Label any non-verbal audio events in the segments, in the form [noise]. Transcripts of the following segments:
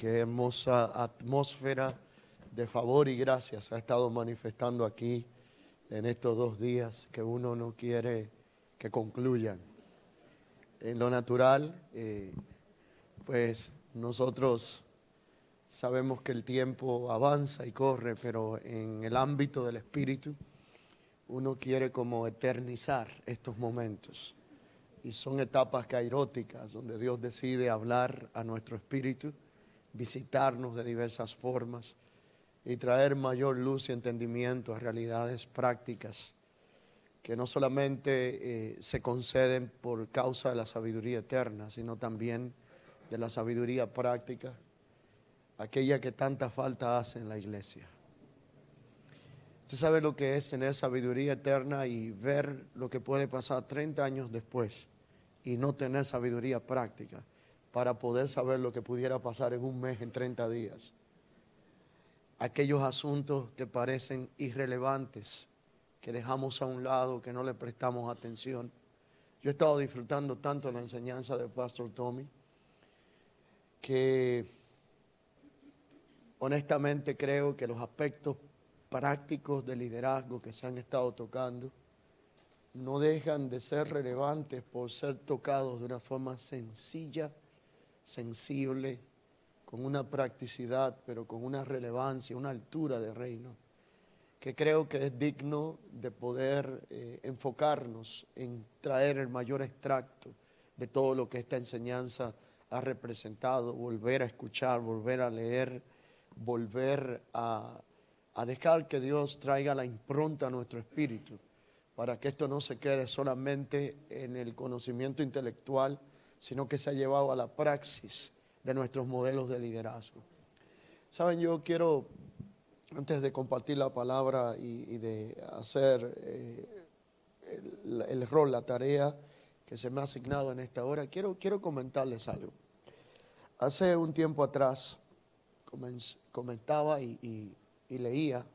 qué hermosa atmósfera de favor y gracia se ha estado manifestando aquí en estos dos días que uno no quiere que concluyan. En lo natural, eh, pues nosotros sabemos que el tiempo avanza y corre, pero en el ámbito del espíritu uno quiere como eternizar estos momentos. Y son etapas cairóticas donde Dios decide hablar a nuestro espíritu, visitarnos de diversas formas y traer mayor luz y entendimiento a realidades prácticas que no solamente eh, se conceden por causa de la sabiduría eterna, sino también de la sabiduría práctica, aquella que tanta falta hace en la iglesia. Usted sabe lo que es tener sabiduría eterna y ver lo que puede pasar 30 años después y no tener sabiduría práctica para poder saber lo que pudiera pasar en un mes, en 30 días aquellos asuntos que parecen irrelevantes, que dejamos a un lado, que no le prestamos atención. Yo he estado disfrutando tanto la enseñanza del Pastor Tommy, que honestamente creo que los aspectos prácticos de liderazgo que se han estado tocando no dejan de ser relevantes por ser tocados de una forma sencilla, sensible, con una practicidad, pero con una relevancia, una altura de reino, que creo que es digno de poder eh, enfocarnos en traer el mayor extracto de todo lo que esta enseñanza ha representado, volver a escuchar, volver a leer, volver a, a dejar que Dios traiga la impronta a nuestro espíritu, para que esto no se quede solamente en el conocimiento intelectual, sino que se ha llevado a la praxis de nuestros modelos de liderazgo. Saben, yo quiero, antes de compartir la palabra y, de hacer eh, el, rol, la tarea que se me ha asignado en esta hora, quiero, quiero comentarles algo. Hace un tiempo atrás comentaba y, y leía,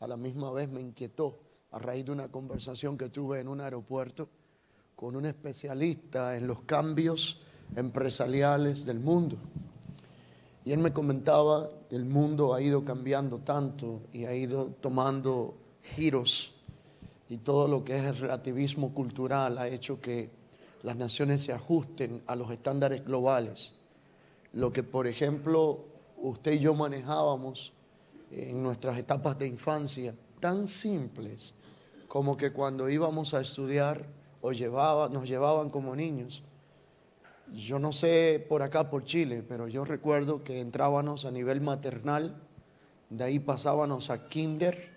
a la misma vez me inquietó a raíz de una conversación que tuve en un aeropuerto con un especialista en los cambios empresariales del mundo. Y él me comentaba, el mundo ha ido cambiando tanto y ha ido tomando giros y todo lo que es el relativismo cultural ha hecho que las naciones se ajusten a los estándares globales. Lo que, por ejemplo, usted y yo manejábamos en nuestras etapas de infancia, tan simples como que cuando íbamos a estudiar o llevaba, nos llevaban como niños yo no sé por acá, por Chile, pero yo recuerdo que entrábamos a nivel maternal, de ahí pasábamos a kinder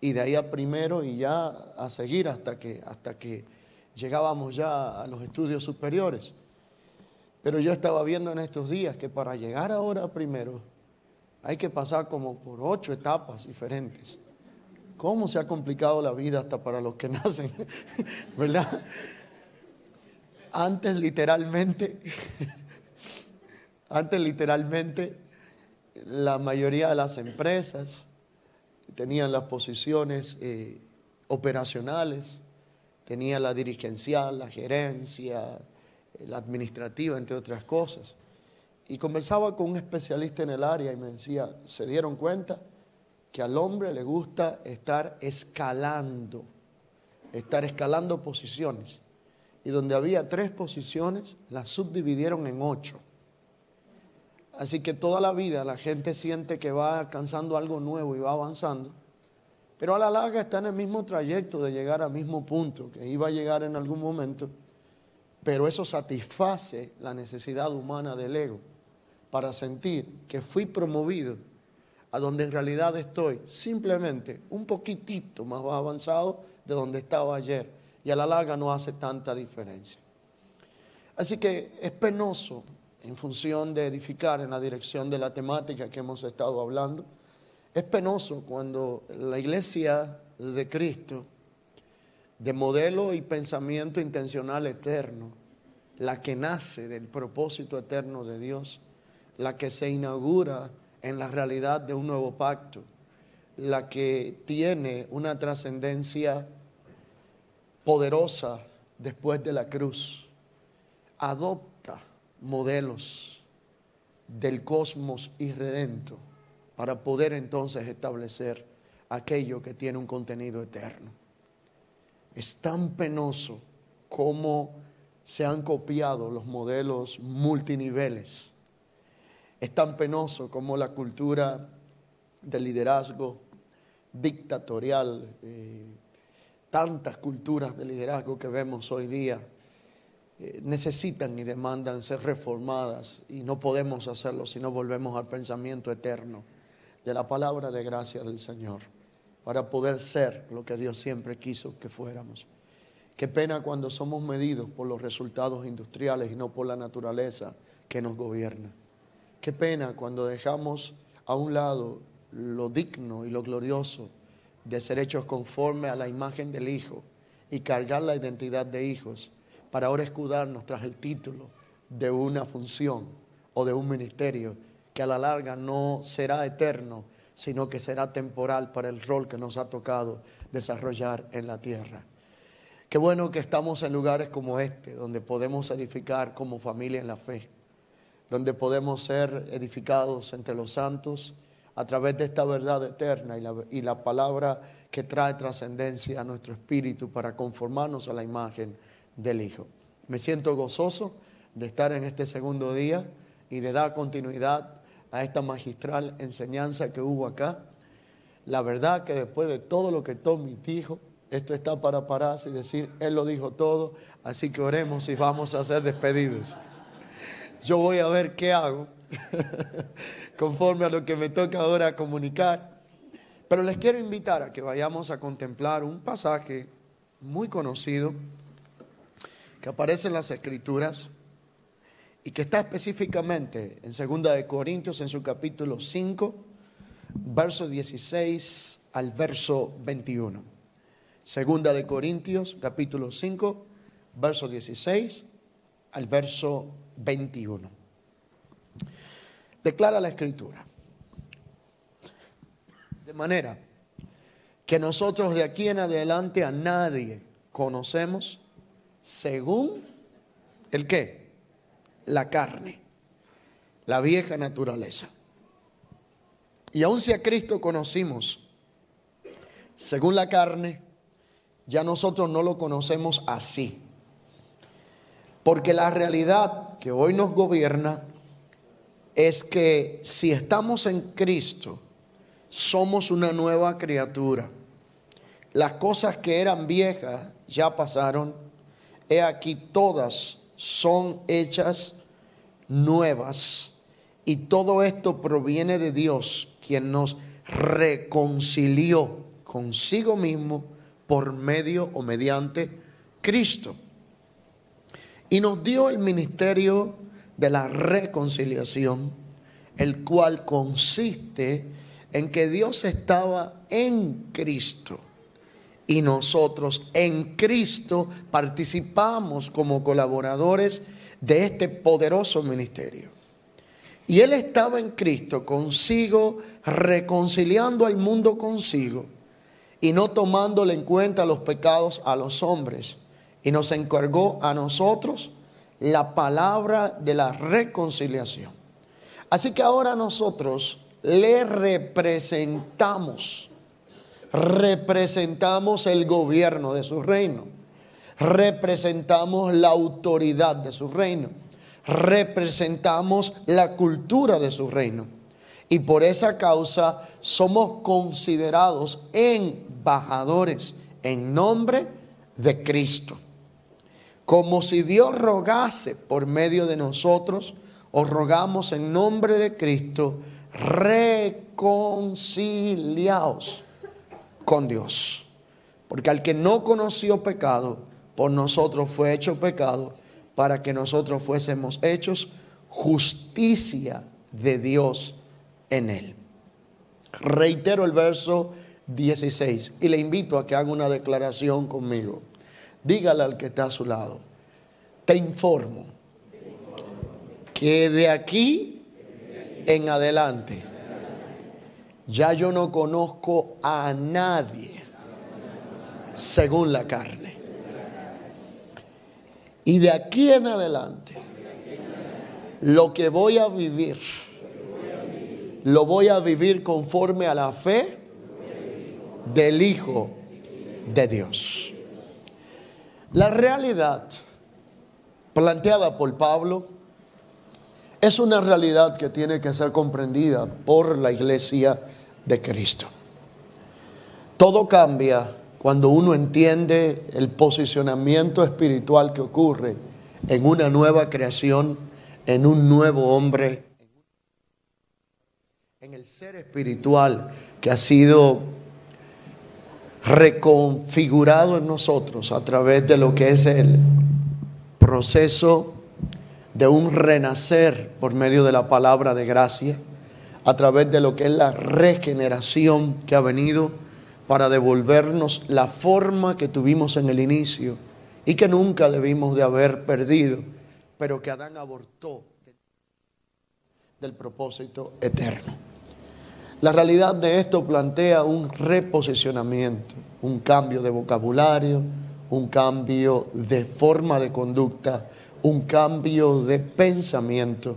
y de ahí a primero y ya a seguir hasta que, hasta que llegábamos ya a los estudios superiores. Pero yo estaba viendo en estos días que para llegar ahora a primero hay que pasar como por ocho etapas diferentes. ¿Cómo se ha complicado la vida hasta para los que [laughs] nacen? [laughs] ¿Verdad? Antes literalmente, [laughs] antes literalmente, la mayoría de las empresas tenían las posiciones eh, operacionales, tenía la dirigencial, la gerencia, eh, la administrativa, entre otras cosas. Y conversaba con un especialista en el área y me decía, se dieron cuenta que al hombre le gusta estar escalando, estar escalando posiciones. Y donde había tres posiciones, las subdividieron en ocho. Así que toda la vida la gente siente que va alcanzando algo nuevo y va avanzando, pero a la larga está en el mismo trayecto de llegar al mismo punto, que iba a llegar en algún momento, pero eso satisface la necesidad humana del ego para sentir que fui promovido a donde en realidad estoy simplemente un poquitito más avanzado de donde estaba ayer y a la larga no hace tanta diferencia. Así que es penoso en función de edificar en la dirección de la temática que hemos estado hablando. Es penoso cuando la iglesia de Cristo, de modelo y pensamiento intencional eterno, la que nace del propósito eterno de Dios, la que se inaugura en la realidad de un nuevo pacto, la que tiene una trascendencia poderosa después de la cruz, adopta modelos del cosmos irredento para poder entonces establecer aquello que tiene un contenido eterno. Es tan penoso como se han copiado los modelos multiniveles. Es tan penoso como la cultura del liderazgo dictatorial, eh, tantas culturas de liderazgo que vemos hoy día, eh, necesitan y demandan ser reformadas y no podemos hacerlo si no volvemos al pensamiento eterno de la palabra de gracia del Señor para poder ser lo que Dios siempre quiso que fuéramos. Qué pena cuando somos medidos por los resultados industriales y no por la naturaleza que nos gobierna. Qué pena cuando dejamos a un lado lo digno y lo glorioso de ser hechos conforme a la imagen del Hijo y cargar la identidad de hijos para ahora escudarnos tras el título de una función o de un ministerio que a la larga no será eterno, sino que será temporal para el rol que nos ha tocado desarrollar en la tierra. Qué bueno que estamos en lugares como este, donde podemos edificar como familia en la fe, donde podemos ser edificados entre los santos a través de esta verdad eterna y la, y la palabra que trae trascendencia a nuestro espíritu para conformarnos a la imagen del Hijo. Me siento gozoso de estar en este segundo día y de dar continuidad a esta magistral enseñanza que hubo acá. La verdad que después de todo lo que Tommy dijo, esto está para pararse y decir, Él lo dijo todo, así que oremos y vamos a ser despedidos. Yo voy a ver qué hago, [laughs] conforme a lo que me toca ahora comunicar. Pero les quiero invitar a que vayamos a contemplar un pasaje muy conocido que aparece en las Escrituras y que está específicamente en 2 de Corintios en su capítulo 5, verso 16 al verso 21. Segunda de Corintios, capítulo 5, verso 16 al verso 21. Declara la escritura. De manera que nosotros de aquí en adelante a nadie conocemos según el qué? La carne, la vieja naturaleza. Y aun si a Cristo conocimos según la carne, ya nosotros no lo conocemos así. Porque la realidad que hoy nos gobierna es que si estamos en Cristo, somos una nueva criatura. Las cosas que eran viejas ya pasaron. He aquí todas son hechas nuevas. Y todo esto proviene de Dios, quien nos reconcilió consigo mismo por medio o mediante Cristo. Y nos dio el ministerio de la reconciliación, el cual consiste en que Dios estaba en Cristo y nosotros en Cristo participamos como colaboradores de este poderoso ministerio. Y Él estaba en Cristo consigo, reconciliando al mundo consigo y no tomándole en cuenta los pecados a los hombres. Y nos encargó a nosotros la palabra de la reconciliación. Así que ahora nosotros le representamos, representamos el gobierno de su reino, representamos la autoridad de su reino, representamos la cultura de su reino. Y por esa causa somos considerados embajadores en nombre de Cristo. Como si Dios rogase por medio de nosotros, os rogamos en nombre de Cristo, reconciliaos con Dios. Porque al que no conoció pecado, por nosotros fue hecho pecado, para que nosotros fuésemos hechos justicia de Dios en él. Reitero el verso 16 y le invito a que haga una declaración conmigo. Dígale al que está a su lado, te informo que de aquí en adelante ya yo no conozco a nadie según la carne. Y de aquí en adelante lo que voy a vivir, lo voy a vivir conforme a la fe del Hijo de Dios. La realidad planteada por Pablo es una realidad que tiene que ser comprendida por la iglesia de Cristo. Todo cambia cuando uno entiende el posicionamiento espiritual que ocurre en una nueva creación, en un nuevo hombre, en el ser espiritual que ha sido reconfigurado en nosotros a través de lo que es el proceso de un renacer por medio de la palabra de gracia, a través de lo que es la regeneración que ha venido para devolvernos la forma que tuvimos en el inicio y que nunca debimos de haber perdido, pero que Adán abortó del propósito eterno. La realidad de esto plantea un reposicionamiento, un cambio de vocabulario, un cambio de forma de conducta, un cambio de pensamiento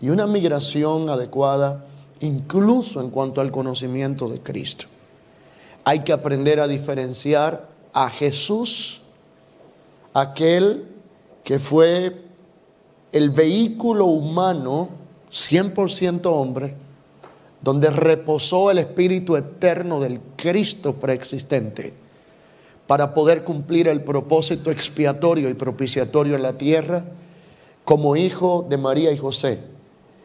y una migración adecuada incluso en cuanto al conocimiento de Cristo. Hay que aprender a diferenciar a Jesús, aquel que fue el vehículo humano, 100% hombre, donde reposó el Espíritu eterno del Cristo preexistente para poder cumplir el propósito expiatorio y propiciatorio en la tierra como hijo de María y José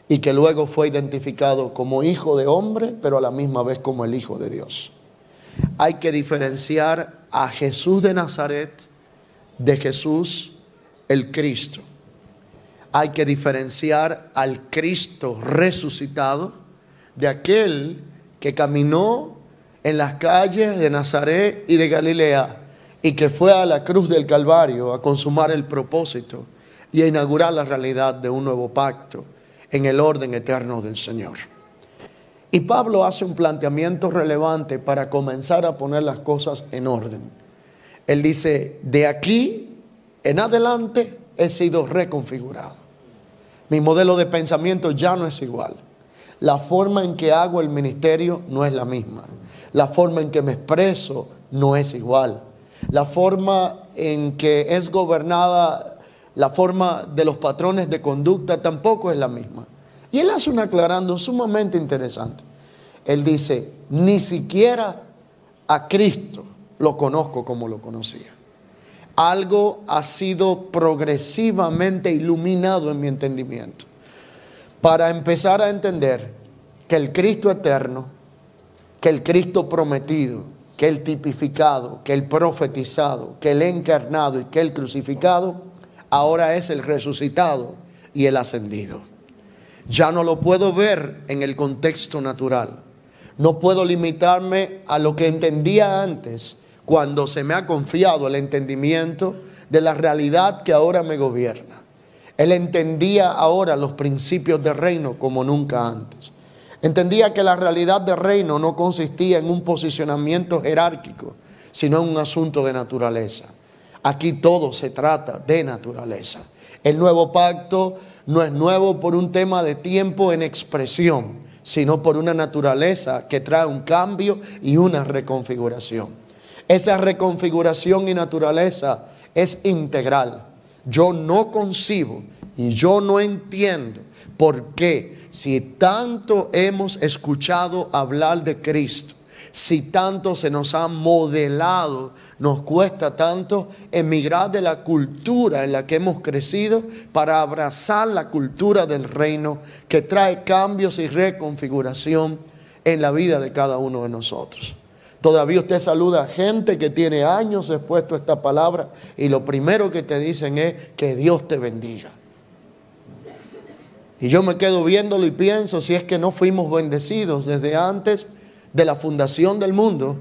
y que luego fue identificado como hijo de hombre, pero a la misma vez como el hijo de Dios hay que diferenciar a Jesús de Nazaret de Jesús el Cristo. Hay que diferenciar al Cristo resucitado de aquel que caminó en las calles de Nazaret y de Galilea y que fue a la cruz del Calvario a consumar el propósito y a inaugurar la realidad de un nuevo pacto en el orden eterno del Señor. Y Pablo hace un planteamiento relevante para comenzar a poner las cosas en orden. Él dice, de aquí en adelante he sido reconfigurado. Mi modelo de pensamiento ya no es igual. La forma en que hago el ministerio no es la misma. La forma en que me expreso no es igual. La forma en que es gobernada, la forma de los patrones de conducta tampoco es la misma. Y él hace un aclarando sumamente interesante. Él dice, ni siquiera a Cristo lo conozco como lo conocía. Algo ha sido progresivamente iluminado en mi entendimiento para empezar a entender que el Cristo eterno, que el Cristo prometido, que el tipificado, que el profetizado, que el encarnado y que el crucificado, ahora es el resucitado y el ascendido. Ya no lo puedo ver en el contexto natural. No puedo limitarme a lo que entendía antes cuando se me ha confiado el entendimiento de la realidad que ahora me gobierna. Él entendía ahora los principios del reino como nunca antes. Entendía que la realidad del reino no consistía en un posicionamiento jerárquico, sino en un asunto de naturaleza. Aquí todo se trata de naturaleza. El nuevo pacto no es nuevo por un tema de tiempo en expresión, sino por una naturaleza que trae un cambio y una reconfiguración. Esa reconfiguración y naturaleza es integral. Yo no concibo y yo no entiendo por qué si tanto hemos escuchado hablar de Cristo, si tanto se nos ha modelado, nos cuesta tanto emigrar de la cultura en la que hemos crecido para abrazar la cultura del reino que trae cambios y reconfiguración en la vida de cada uno de nosotros. Todavía usted saluda a gente que tiene años expuesto esta palabra y lo primero que te dicen es que Dios te bendiga. Y yo me quedo viéndolo y pienso si es que no fuimos bendecidos desde antes de la fundación del mundo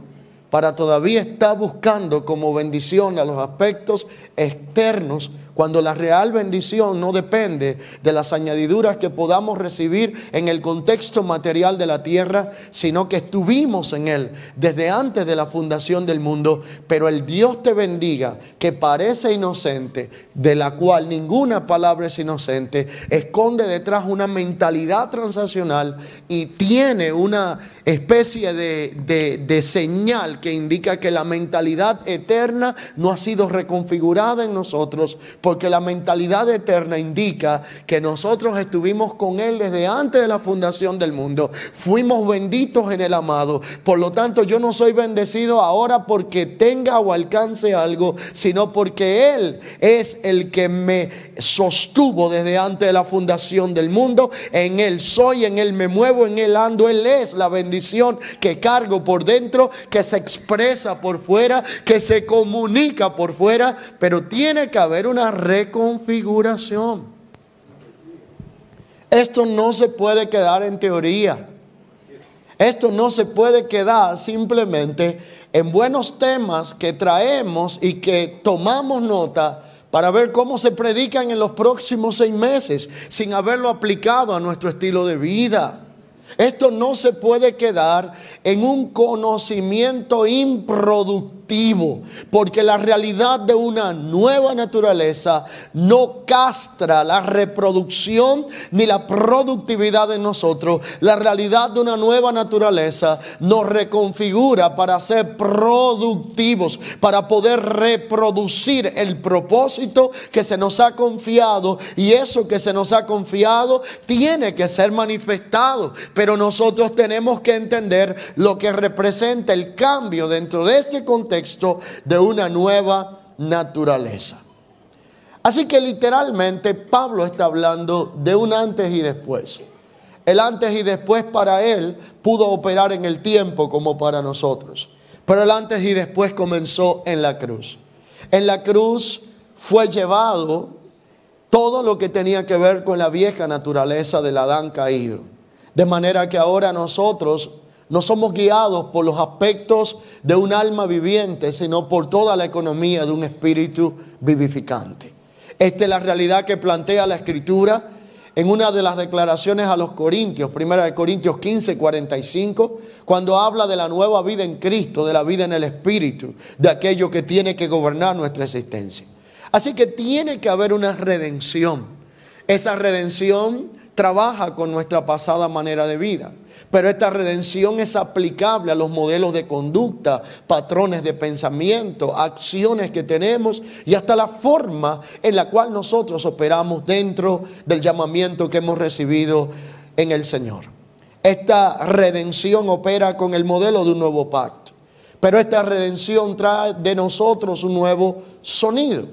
para todavía estar buscando como bendición a los aspectos externos cuando la real bendición no depende de las añadiduras que podamos recibir en el contexto material de la tierra, sino que estuvimos en Él desde antes de la fundación del mundo. Pero el Dios te bendiga, que parece inocente, de la cual ninguna palabra es inocente, esconde detrás una mentalidad transaccional y tiene una especie de, de señal que indica que la mentalidad eterna no ha sido reconfigurada en nosotros porque la mentalidad eterna indica que nosotros estuvimos con Él desde antes de la fundación del mundo. Fuimos benditos en el amado. Por lo tanto, yo no soy bendecido ahora porque tenga o alcance algo, sino porque Él es el que me sostuvo desde antes de la fundación del mundo. En Él soy, en Él me muevo, en Él ando. Él es la bendición que cargo por dentro, que se expresa por fuera, que se comunica por fuera, pero tiene que haber una reconfiguración. Esto no se puede quedar en teoría. Esto no se puede quedar simplemente en buenos temas que traemos y que tomamos nota para ver cómo se predican en los próximos seis meses sin haberlo aplicado a nuestro estilo de vida. Esto no se puede quedar en un conocimiento improductivo porque la realidad de una nueva naturaleza no castra la reproducción ni la productividad de nosotros. La realidad de una nueva naturaleza nos reconfigura para ser productivos, para poder reproducir el propósito que se nos ha confiado y eso que se nos ha confiado tiene que ser manifestado, pero nosotros tenemos que entender lo que representa el cambio dentro de este contexto de una nueva naturaleza. Así que literalmente Pablo está hablando de un antes y después. El antes y después para él pudo operar en el tiempo como para nosotros. Pero el antes y después comenzó en la cruz. En la cruz fue llevado todo lo que tenía que ver con la vieja naturaleza del Adán caído. De manera que ahora nosotros no somos guiados por los aspectos de un alma viviente, sino por toda la economía de un espíritu vivificante. Esta es la realidad que plantea la Escritura en una de las declaraciones a los Corintios, primera de Corintios 15, 45, cuando habla de la nueva vida en Cristo, de la vida en el Espíritu, de aquello que tiene que gobernar nuestra existencia. Así que tiene que haber una redención. Esa redención trabaja con nuestra pasada manera de vida. Pero esta redención es aplicable a los modelos de conducta, patrones de pensamiento, acciones que tenemos y hasta la forma en la cual nosotros operamos dentro del llamamiento que hemos recibido en el Señor. Esta redención opera con el modelo de un nuevo pacto, pero esta redención trae de nosotros un nuevo sonido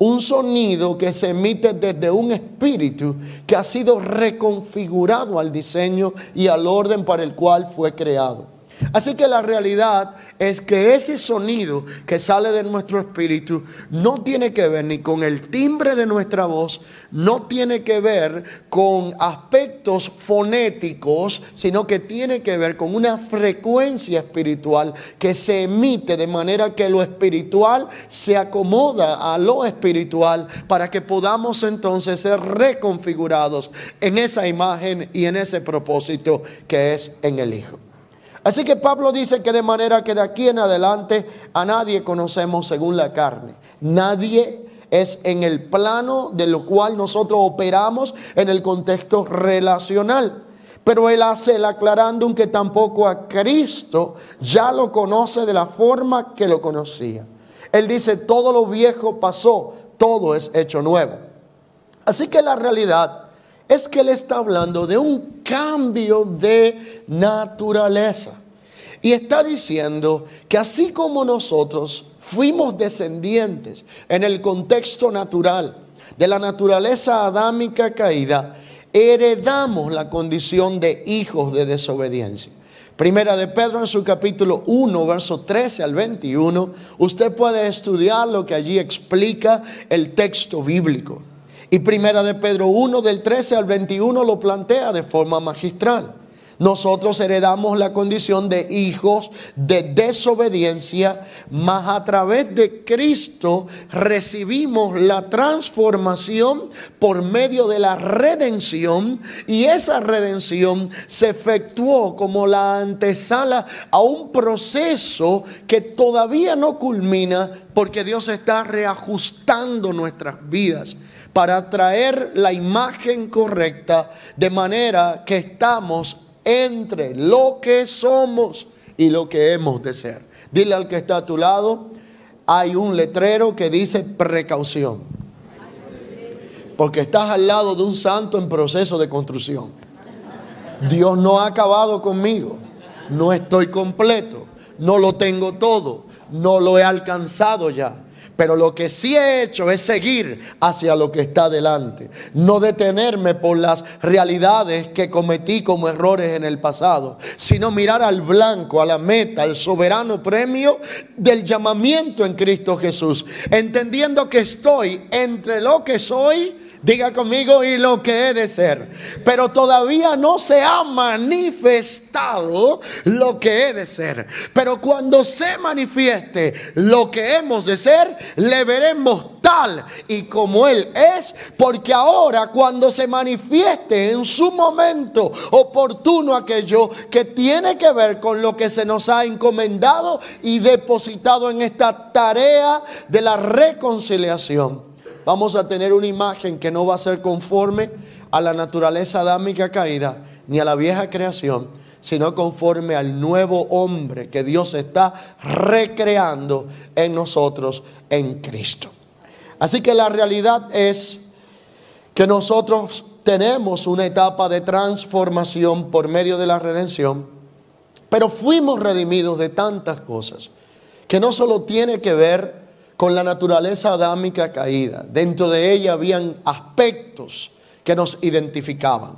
un sonido que se emite desde un espíritu que ha sido reconfigurado al diseño y al orden para el cual fue creado. Así que la realidad es que ese sonido que sale de nuestro espíritu no tiene que ver ni con el timbre de nuestra voz, no tiene que ver con aspectos fonéticos, sino que tiene que ver con una frecuencia espiritual que se emite de manera que lo espiritual se acomoda a lo espiritual para que podamos entonces ser reconfigurados en esa imagen y en ese propósito que es en el Hijo. Así que Pablo dice que de manera que de aquí en adelante a nadie conocemos según la carne. Nadie es en el plano de lo cual nosotros operamos en el contexto relacional. Pero él hace el aclarando que tampoco a Cristo ya lo conoce de la forma que lo conocía. Él dice, todo lo viejo pasó, todo es hecho nuevo. Así que la realidad es que él está hablando de un cambio de naturaleza. Y está diciendo que así como nosotros fuimos descendientes en el contexto natural de la naturaleza adámica caída, heredamos la condición de hijos de desobediencia. Primera de Pedro en su capítulo 1, verso 13 al 21, usted puede estudiar lo que allí explica el texto bíblico. Y Primera de Pedro 1 del 13 al 21 lo plantea de forma magistral. nosotros heredamos la condición de hijos de desobediencia, mas a través de Cristo recibimos la transformación por medio de la redención y esa redención se efectuó como la antesala a un proceso que todavía no culmina porque Dios está reajustando nuestras vidas para traer la imagen correcta de manera que estamos entre lo que somos y lo que hemos de ser. Dile al que está a tu lado, hay un letrero que dice precaución. Porque estás al lado de un santo en proceso de construcción. Dios no ha acabado conmigo. No estoy completo. No lo tengo todo. No lo he alcanzado ya. Pero lo que sí he hecho es seguir hacia lo que está delante. No detenerme por las realidades que cometí como errores en el pasado, sino mirar al blanco, a la meta, al soberano premio del llamamiento en Cristo Jesús. Entendiendo que estoy entre lo que soy Diga conmigo y lo que he de ser. Pero todavía no se ha manifestado lo que he de ser. Pero cuando se manifieste lo que hemos de ser, le veremos tal y como Él es. Porque ahora cuando se manifieste en su momento oportuno aquello que tiene que ver con lo que se nos ha encomendado y depositado en esta tarea de la reconciliación vamos a tener una imagen que no va a ser conforme a la naturaleza adámica caída, ni a la vieja creación, sino conforme al nuevo hombre que Dios está recreando en nosotros en Cristo. Así que la realidad es que nosotros tenemos una etapa de transformación por medio de la redención, pero fuimos redimidos de tantas cosas que no solo tiene que ver con la naturaleza adámica caída. Dentro de ella habían aspectos que nos identificaban.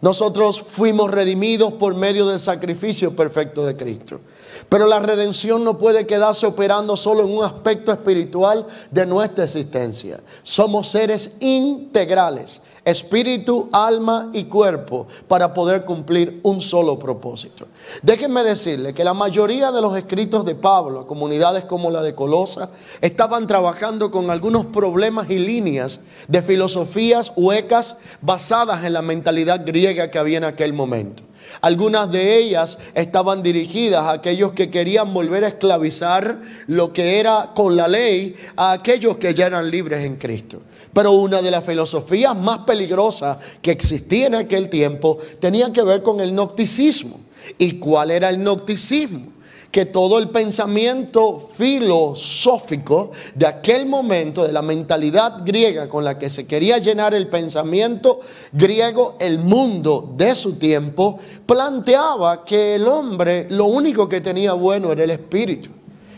Nosotros fuimos redimidos por medio del sacrificio perfecto de Cristo. Pero la redención no puede quedarse operando solo en un aspecto espiritual de nuestra existencia. Somos seres integrales espíritu, alma y cuerpo para poder cumplir un solo propósito. Déjenme decirle que la mayoría de los escritos de Pablo, comunidades como la de Colosa, estaban trabajando con algunos problemas y líneas de filosofías huecas basadas en la mentalidad griega que había en aquel momento. Algunas de ellas estaban dirigidas a aquellos que querían volver a esclavizar lo que era con la ley a aquellos que ya eran libres en Cristo. Pero una de las filosofías más peligrosas que existía en aquel tiempo tenía que ver con el nocticismo. ¿Y cuál era el nocticismo? Que todo el pensamiento filosófico de aquel momento, de la mentalidad griega con la que se quería llenar el pensamiento griego, el mundo de su tiempo, planteaba que el hombre lo único que tenía bueno era el espíritu,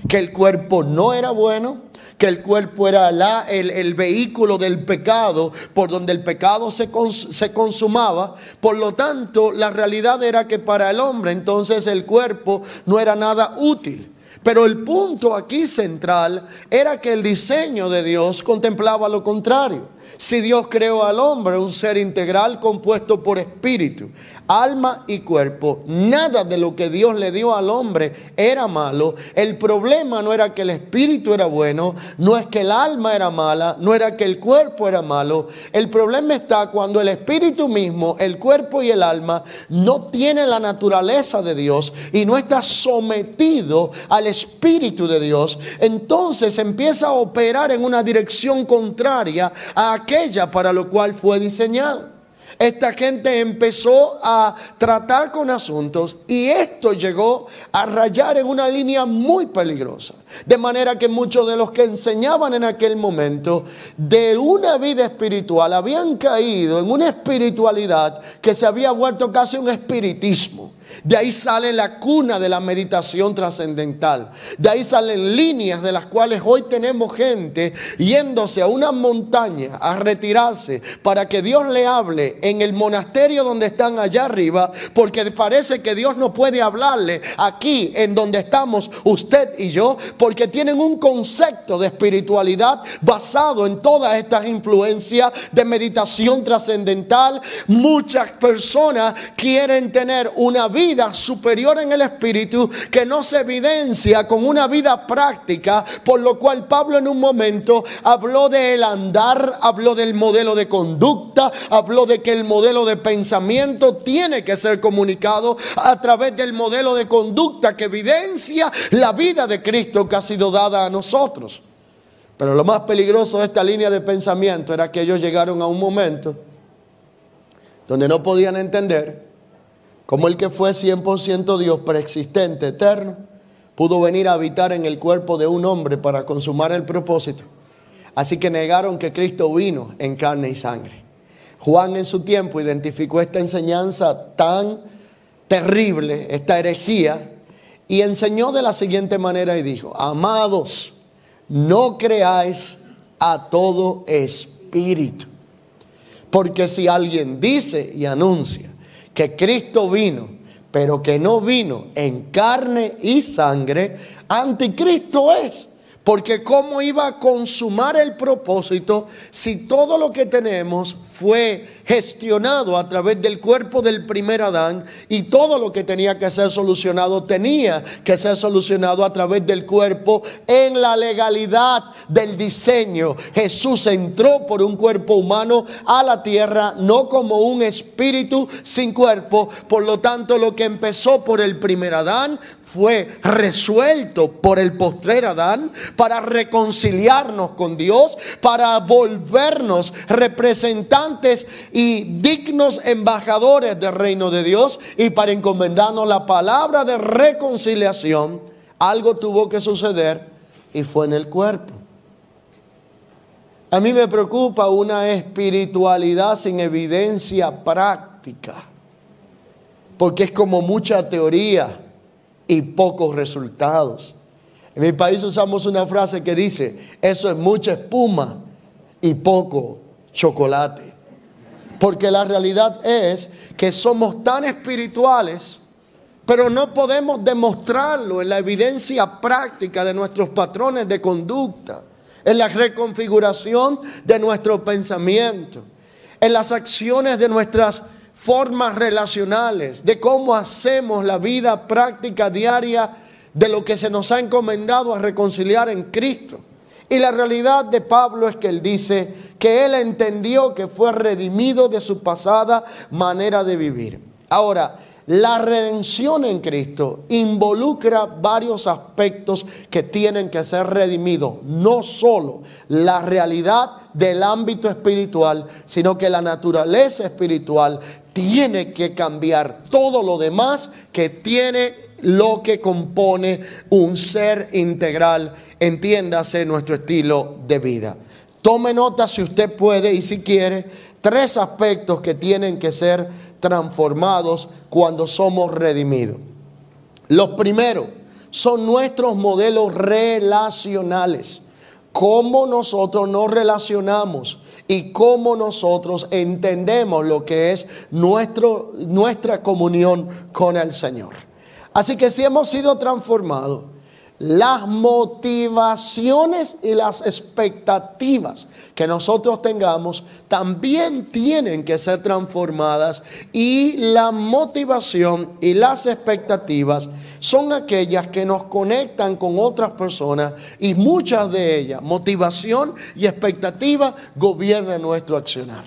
que el cuerpo no era bueno, que el cuerpo era la, el, vehículo del pecado, por donde el pecado se, se consumaba. Por lo tanto, la realidad era que para el hombre entonces el cuerpo no era nada útil. Pero el punto aquí central era que el diseño de Dios contemplaba lo contrario. Si Dios creó al hombre un ser integral compuesto por espíritu, alma y cuerpo, nada de lo que Dios le dio al hombre era malo. El problema no era que el espíritu era bueno, no es que el alma era mala, no era que el cuerpo era malo. El problema está cuando el espíritu mismo, el cuerpo y el alma no tienen la naturaleza de Dios y no está sometido al espíritu de Dios. Entonces empieza a operar en una dirección contraria a aquella para lo cual fue diseñado. Esta gente empezó a tratar con asuntos y esto llegó a rayar en una línea muy peligrosa. De manera que muchos de los que enseñaban en aquel momento de una vida espiritual habían caído en una espiritualidad que se había vuelto casi un espiritismo De ahí sale la cuna de la meditación trascendental. De ahí salen líneas de las cuales hoy tenemos gente yéndose a una montaña a retirarse para que Dios le hable en el monasterio donde están allá arriba, porque parece que Dios no puede hablarle aquí en donde estamos usted y yo, porque tienen un concepto de espiritualidad basado en todas estas influencias de meditación trascendental. Muchas personas quieren tener una vida superior en el espíritu que no se evidencia con una vida práctica, por lo cual Pablo en un momento habló del andar, habló del modelo de conducta, habló de que el modelo de pensamiento tiene que ser comunicado a través del modelo de conducta que evidencia la vida de Cristo que ha sido dada a nosotros. Pero lo más peligroso de esta línea de pensamiento era que ellos llegaron a un momento donde no podían entender como el que fue 100% Dios preexistente, eterno, pudo venir a habitar en el cuerpo de un hombre para consumar el propósito. Así que negaron que Cristo vino en carne y sangre. Juan en su tiempo identificó esta enseñanza tan terrible, esta herejía, y enseñó de la siguiente manera y dijo, amados, no creáis a todo espíritu, porque si alguien dice y anuncia que Cristo vino, pero que no vino en carne y sangre, anticristo es. Porque cómo iba a consumar el propósito si todo lo que tenemos fue gestionado a través del cuerpo del primer Adán y todo lo que tenía que ser solucionado tenía que ser solucionado a través del cuerpo en la legalidad del diseño. Jesús entró por un cuerpo humano a la tierra, no como un espíritu sin cuerpo. Por lo tanto, lo que empezó por el primer Adán fue resuelto por el postrer Adán para reconciliarnos con Dios, para volvernos representantes y dignos embajadores del reino de Dios y para encomendarnos la palabra de reconciliación. Algo tuvo que suceder y fue en el cuerpo. A mí me preocupa una espiritualidad sin evidencia práctica, porque es como mucha teoría y pocos resultados. En mi país usamos una frase que dice, eso es mucha espuma y poco chocolate. Porque la realidad es que somos tan espirituales, pero no podemos demostrarlo en la evidencia práctica de nuestros patrones de conducta, en la reconfiguración de nuestro pensamiento, en las acciones de nuestras formas relacionales, de cómo hacemos la vida práctica diaria de lo que se nos ha encomendado a reconciliar en Cristo. Y la realidad de Pablo es que él dice que él entendió que fue redimido de su pasada manera de vivir. Ahora, la redención en Cristo involucra varios aspectos que tienen que ser redimidos. No solo la realidad del ámbito espiritual, sino que la naturaleza espiritual tiene que cambiar todo lo demás que tiene lo que compone un ser integral, entiéndase nuestro estilo de vida. Tome nota si usted puede y si quiere, tres aspectos que tienen que ser transformados cuando somos redimidos. Los primeros son nuestros modelos relacionales. Cómo nosotros nos relacionamos y cómo nosotros entendemos lo que es nuestro, nuestra comunión con el Señor. Así que si hemos sido transformados, las motivaciones y las expectativas que nosotros tengamos también tienen que ser transformadas y la motivación y las expectativas son aquellas que nos conectan con otras personas y muchas de ellas, motivación y expectativa, gobiernan nuestro accionar.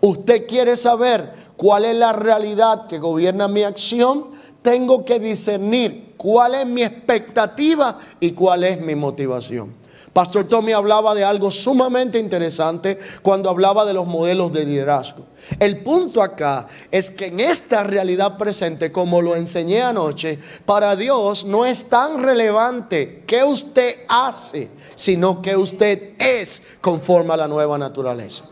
Usted quiere saber cuál es la realidad que gobierna mi acción, tengo que discernir cuál es mi expectativa y cuál es mi motivación. Pastor Tommy hablaba de algo sumamente interesante cuando hablaba de los modelos de liderazgo. El punto acá es que en esta realidad presente, como lo enseñé anoche, para Dios no es tan relevante qué usted hace, sino que usted es conforme a la nueva naturaleza.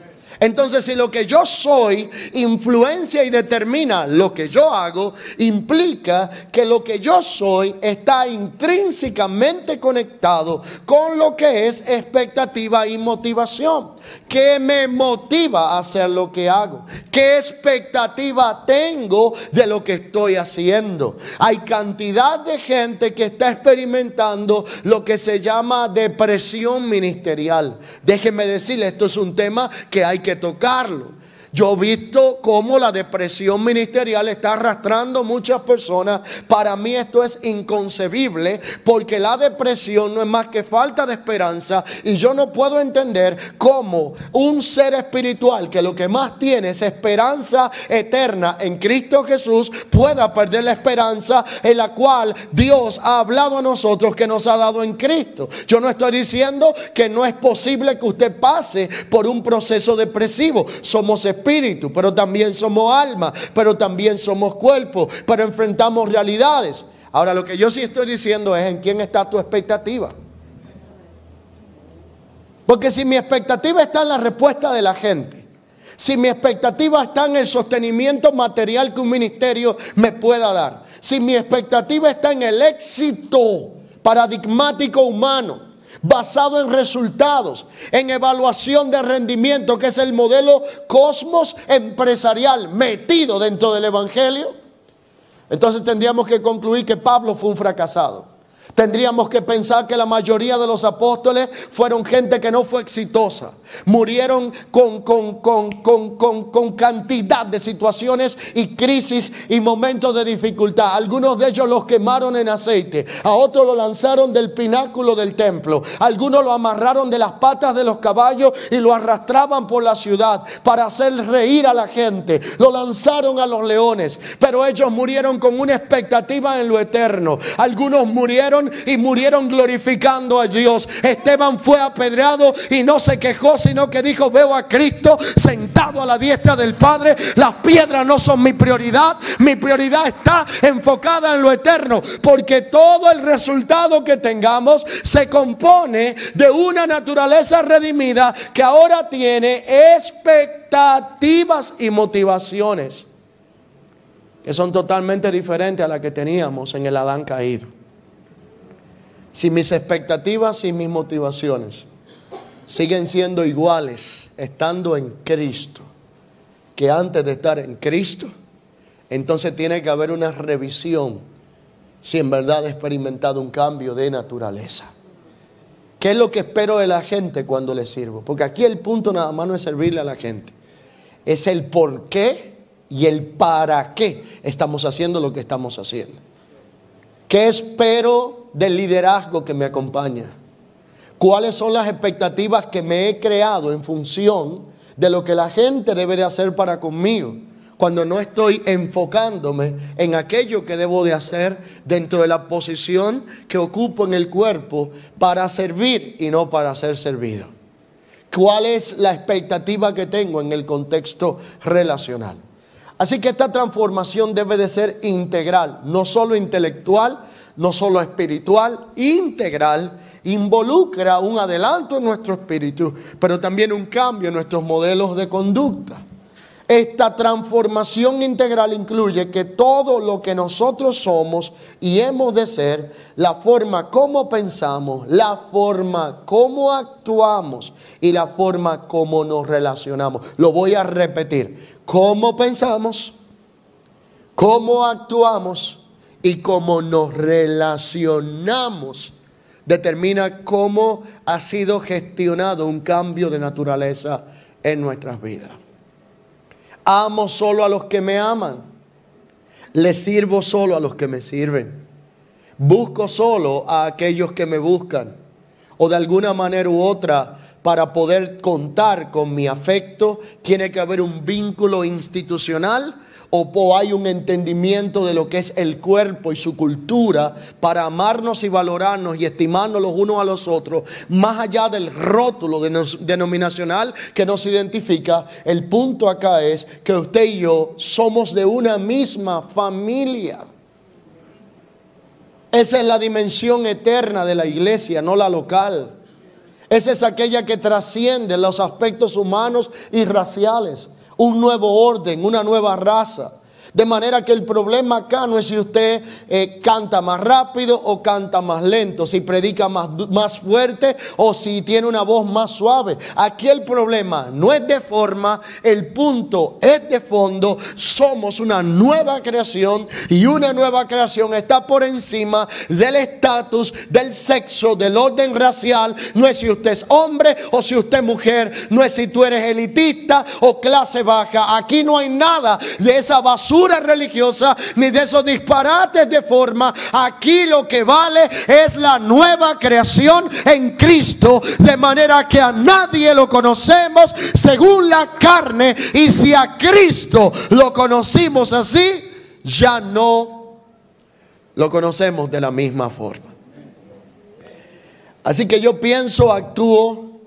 Entonces, si lo que yo soy influencia y determina lo que yo hago, implica que lo que yo soy está intrínsecamente conectado con lo que es expectativa y motivación. ¿Qué me motiva a hacer lo que hago? ¿Qué expectativa tengo de lo que estoy haciendo? Hay cantidad de gente que está experimentando lo que se llama depresión ministerial. Déjenme decirle, esto es un tema que hay que tocarlo. Yo he visto cómo la depresión ministerial está arrastrando muchas personas. Para mí esto es inconcebible porque la depresión no es más que falta de esperanza y yo no puedo entender cómo un ser espiritual que lo que más tiene es esperanza eterna en Cristo Jesús pueda perder la esperanza en la cual Dios ha hablado a nosotros que nos ha dado en Cristo. Yo no estoy diciendo que no es posible que usted pase por un proceso depresivo. Somos espirituales pero también somos alma, pero también somos cuerpo, pero enfrentamos realidades. Ahora lo que yo sí estoy diciendo es en quién está tu expectativa. Porque si mi expectativa está en la respuesta de la gente, si mi expectativa está en el sostenimiento material que un ministerio me pueda dar, si mi expectativa está en el éxito paradigmático humano, basado en resultados, en evaluación de rendimiento, que es el modelo cosmos empresarial metido dentro del Evangelio, entonces tendríamos que concluir que Pablo fue un fracasado. Tendríamos que pensar que la mayoría de los apóstoles fueron gente que no fue exitosa. Murieron con, con, con, cantidad de situaciones y crisis y momentos de dificultad. Algunos de ellos los quemaron en aceite. A otros lo lanzaron del pináculo del templo. Algunos lo amarraron de las patas de los caballos y lo arrastraban por la ciudad para hacer reír a la gente. Lo lanzaron a los leones. Pero ellos murieron con una expectativa en lo eterno. Algunos murieron y murieron glorificando a Dios. Esteban fue apedreado y no se quejó, sino que dijo, veo a Cristo sentado a la diestra del Padre. Las piedras no son mi prioridad, mi prioridad está enfocada en lo eterno, porque todo el resultado que tengamos se compone de una naturaleza redimida que ahora tiene expectativas y motivaciones que son totalmente diferentes a las que teníamos en el Adán caído si mis expectativas y mis motivaciones siguen siendo iguales estando en Cristo que antes de estar en Cristo, entonces tiene que haber una revisión si en verdad he experimentado un cambio de naturaleza. ¿Qué es lo que espero de la gente cuando le sirvo? Porque aquí el punto nada más no es servirle a la gente, es el por qué y el para qué estamos haciendo lo que estamos haciendo. ¿Qué espero del liderazgo que me acompaña? ¿Cuáles son las expectativas que me he creado en función de lo que la gente debe de hacer para conmigo? Cuando no estoy enfocándome en aquello que debo de hacer dentro de la posición que ocupo en el cuerpo para servir y no para ser servido. ¿Cuál es la expectativa que tengo en el contexto relacional? Así que esta transformación debe de ser integral, no solo intelectual, no solo espiritual, integral, involucra un adelanto en nuestro espíritu, pero también un cambio en nuestros modelos de conducta. Esta transformación integral incluye que todo lo que nosotros somos y hemos de ser, la forma como pensamos, la forma como actuamos y la forma como nos relacionamos. Lo voy a repetir. Cómo pensamos, cómo actuamos y cómo nos relacionamos determina cómo ha sido gestionado un cambio de naturaleza en nuestras vidas. Amo solo a los que me aman. Le sirvo solo a los que me sirven. Busco solo a aquellos que me buscan. O de alguna manera u otra, para poder contar con mi afecto, tiene que haber un vínculo institucional o hay un entendimiento de lo que es el cuerpo y su cultura para amarnos y valorarnos y estimarnos los unos a los otros, más allá del rótulo denominacional que nos identifica, el punto acá es que usted y yo somos de una misma familia. Esa es la dimensión eterna de la iglesia, no la local. Esa es aquella que trasciende los aspectos humanos y raciales. Un nuevo orden, una nueva raza. De manera que el problema acá no es si usted eh, canta más rápido o canta más lento, si predica más, más fuerte o si tiene una voz más suave. Aquí el problema no es de forma, el punto es de fondo. Somos una nueva creación y una nueva creación está por encima del estatus, del sexo, del orden racial. No es si usted es hombre o si usted es mujer, no es si tú eres elitista o clase baja. Aquí no hay nada de esa basura religiosa ni de esos disparates de forma. Aquí lo que vale es la nueva creación en Cristo, de manera que a nadie lo conocemos según la carne. Y si a Cristo lo conocimos así, ya no lo conocemos de la misma forma. Así que yo pienso, actúo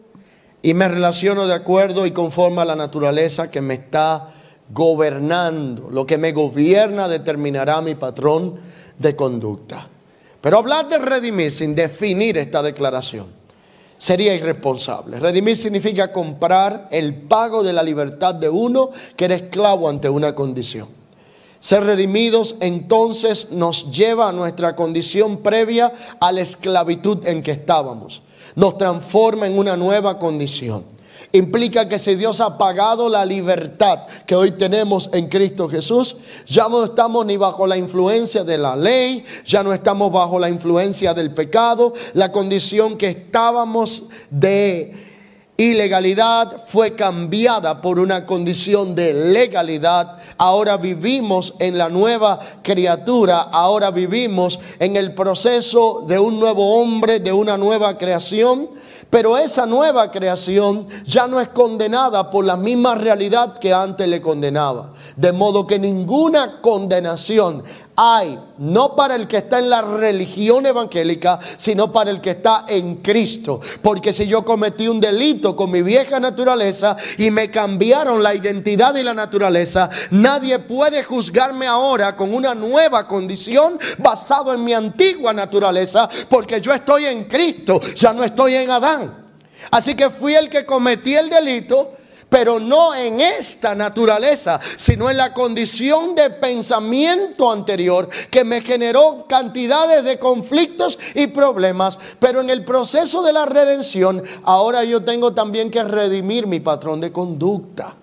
y me relaciono de acuerdo y conforme a la naturaleza que me está gobernando. Lo que me gobierna determinará mi patrón de conducta. Pero hablar de redimir sin definir esta declaración sería irresponsable. Redimir significa comprar el pago de la libertad de uno que era esclavo ante una condición. Ser redimidos entonces nos lleva a nuestra condición previa a la esclavitud en que estábamos. Nos transforma en una nueva condición implica que si Dios ha pagado la libertad que hoy tenemos en Cristo Jesús, ya no estamos ni bajo la influencia de la ley, ya no estamos bajo la influencia del pecado, la condición que estábamos de ilegalidad fue cambiada por una condición de legalidad. Ahora vivimos en la nueva criatura, ahora vivimos en el proceso de un nuevo hombre, de una nueva creación pero esa nueva creación ya no es condenada por la misma realidad que antes le condenaba. De modo que ninguna condenación hay, no para el que está en la religión evangélica, sino para el que está en Cristo. Porque si yo cometí un delito con mi vieja naturaleza y me cambiaron la identidad y la naturaleza, nadie puede juzgarme ahora con una nueva condición basado en mi antigua naturaleza, porque yo estoy en Cristo, ya no estoy en Adán. Así que fui el que cometí el delito pero no en esta naturaleza, sino en la condición de pensamiento anterior que me generó cantidades de conflictos y problemas, pero en el proceso de la redención, ahora yo tengo también que redimir mi patrón de conducta.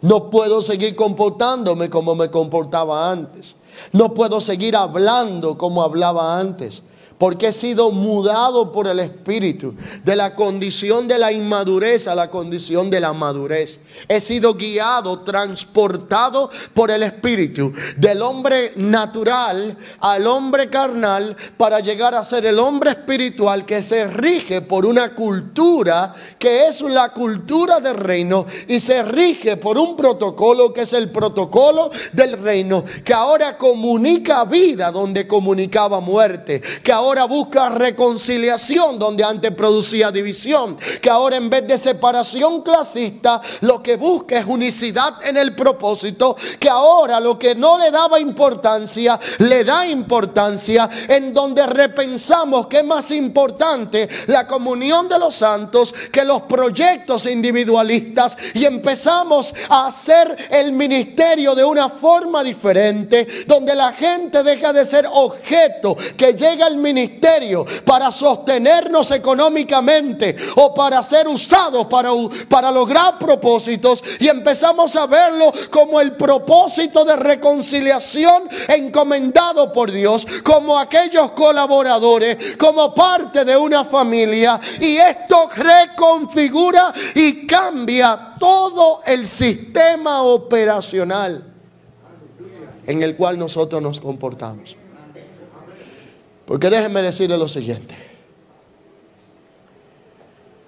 No puedo seguir comportándome como me comportaba antes. No puedo seguir hablando como hablaba antes porque he sido mudado por el Espíritu de la condición de la inmadurez a la condición de la madurez. He sido guiado, transportado por el Espíritu del hombre natural al hombre carnal para llegar a ser el hombre espiritual que se rige por una cultura que es la cultura del reino y se rige por un protocolo que es el protocolo del reino que ahora comunica vida donde comunicaba muerte, que ahora busca reconciliación donde antes producía división, que ahora en vez de separación clasista, lo que busca es unicidad en el propósito, que ahora lo que no le daba importancia, le da importancia, en donde repensamos que es más importante la comunión de los santos que los proyectos individualistas y empezamos a hacer el ministerio de una forma diferente, donde la gente deja de ser objeto, que llega el ministerio ministerio para sostenernos económicamente o para ser usados para, para lograr propósitos y empezamos a verlo como el propósito de reconciliación encomendado por Dios, como aquellos colaboradores, como parte de una familia y esto reconfigura y cambia todo el sistema operacional en el cual nosotros nos comportamos. Porque déjenme decirle lo siguiente.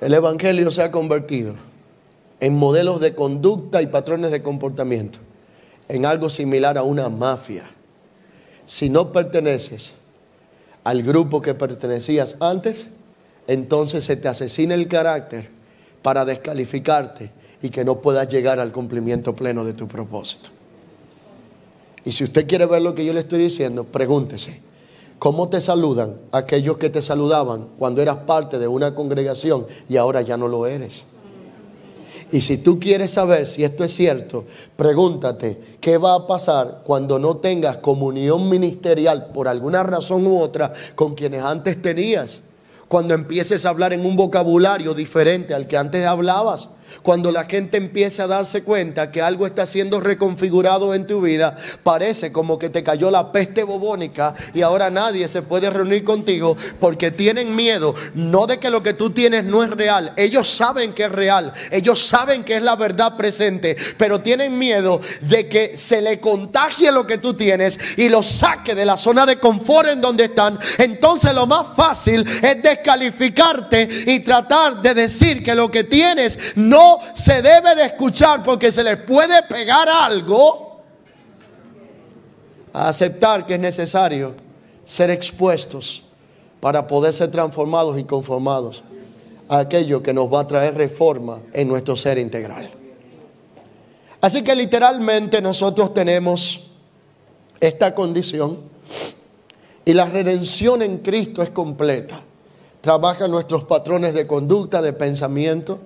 El Evangelio se ha convertido en modelos de conducta y patrones de comportamiento, en algo similar a una mafia. Si no perteneces al grupo que pertenecías antes, entonces se te asesina el carácter para descalificarte y que no puedas llegar al cumplimiento pleno de tu propósito. Y si usted quiere ver lo que yo le estoy diciendo, pregúntese, ¿Cómo te saludan aquellos que te saludaban cuando eras parte de una congregación y ahora ya no lo eres? Y si tú quieres saber si esto es cierto, pregúntate, ¿qué va a pasar cuando no tengas comunión ministerial por alguna razón u otra con quienes antes tenías? Cuando empieces a hablar en un vocabulario diferente al que antes hablabas cuando la gente empiece a darse cuenta que algo está siendo reconfigurado en tu vida, parece como que te cayó la peste bobónica y ahora nadie se puede reunir contigo porque tienen miedo, no de que lo que tú tienes no es real, ellos saben que es real, ellos saben que es la verdad presente, pero tienen miedo de que se le contagie lo que tú tienes y lo saque de la zona de confort en donde están. Entonces lo más fácil es descalificarte y tratar de decir que lo que tienes no se debe de escuchar porque se les puede pegar algo, a aceptar que es necesario ser expuestos para poder ser transformados y conformados a aquello que nos va a traer reforma en nuestro ser integral. Así que literalmente nosotros tenemos esta condición y la redención en Cristo es completa. Trabaja nuestros patrones de conducta, de pensamiento,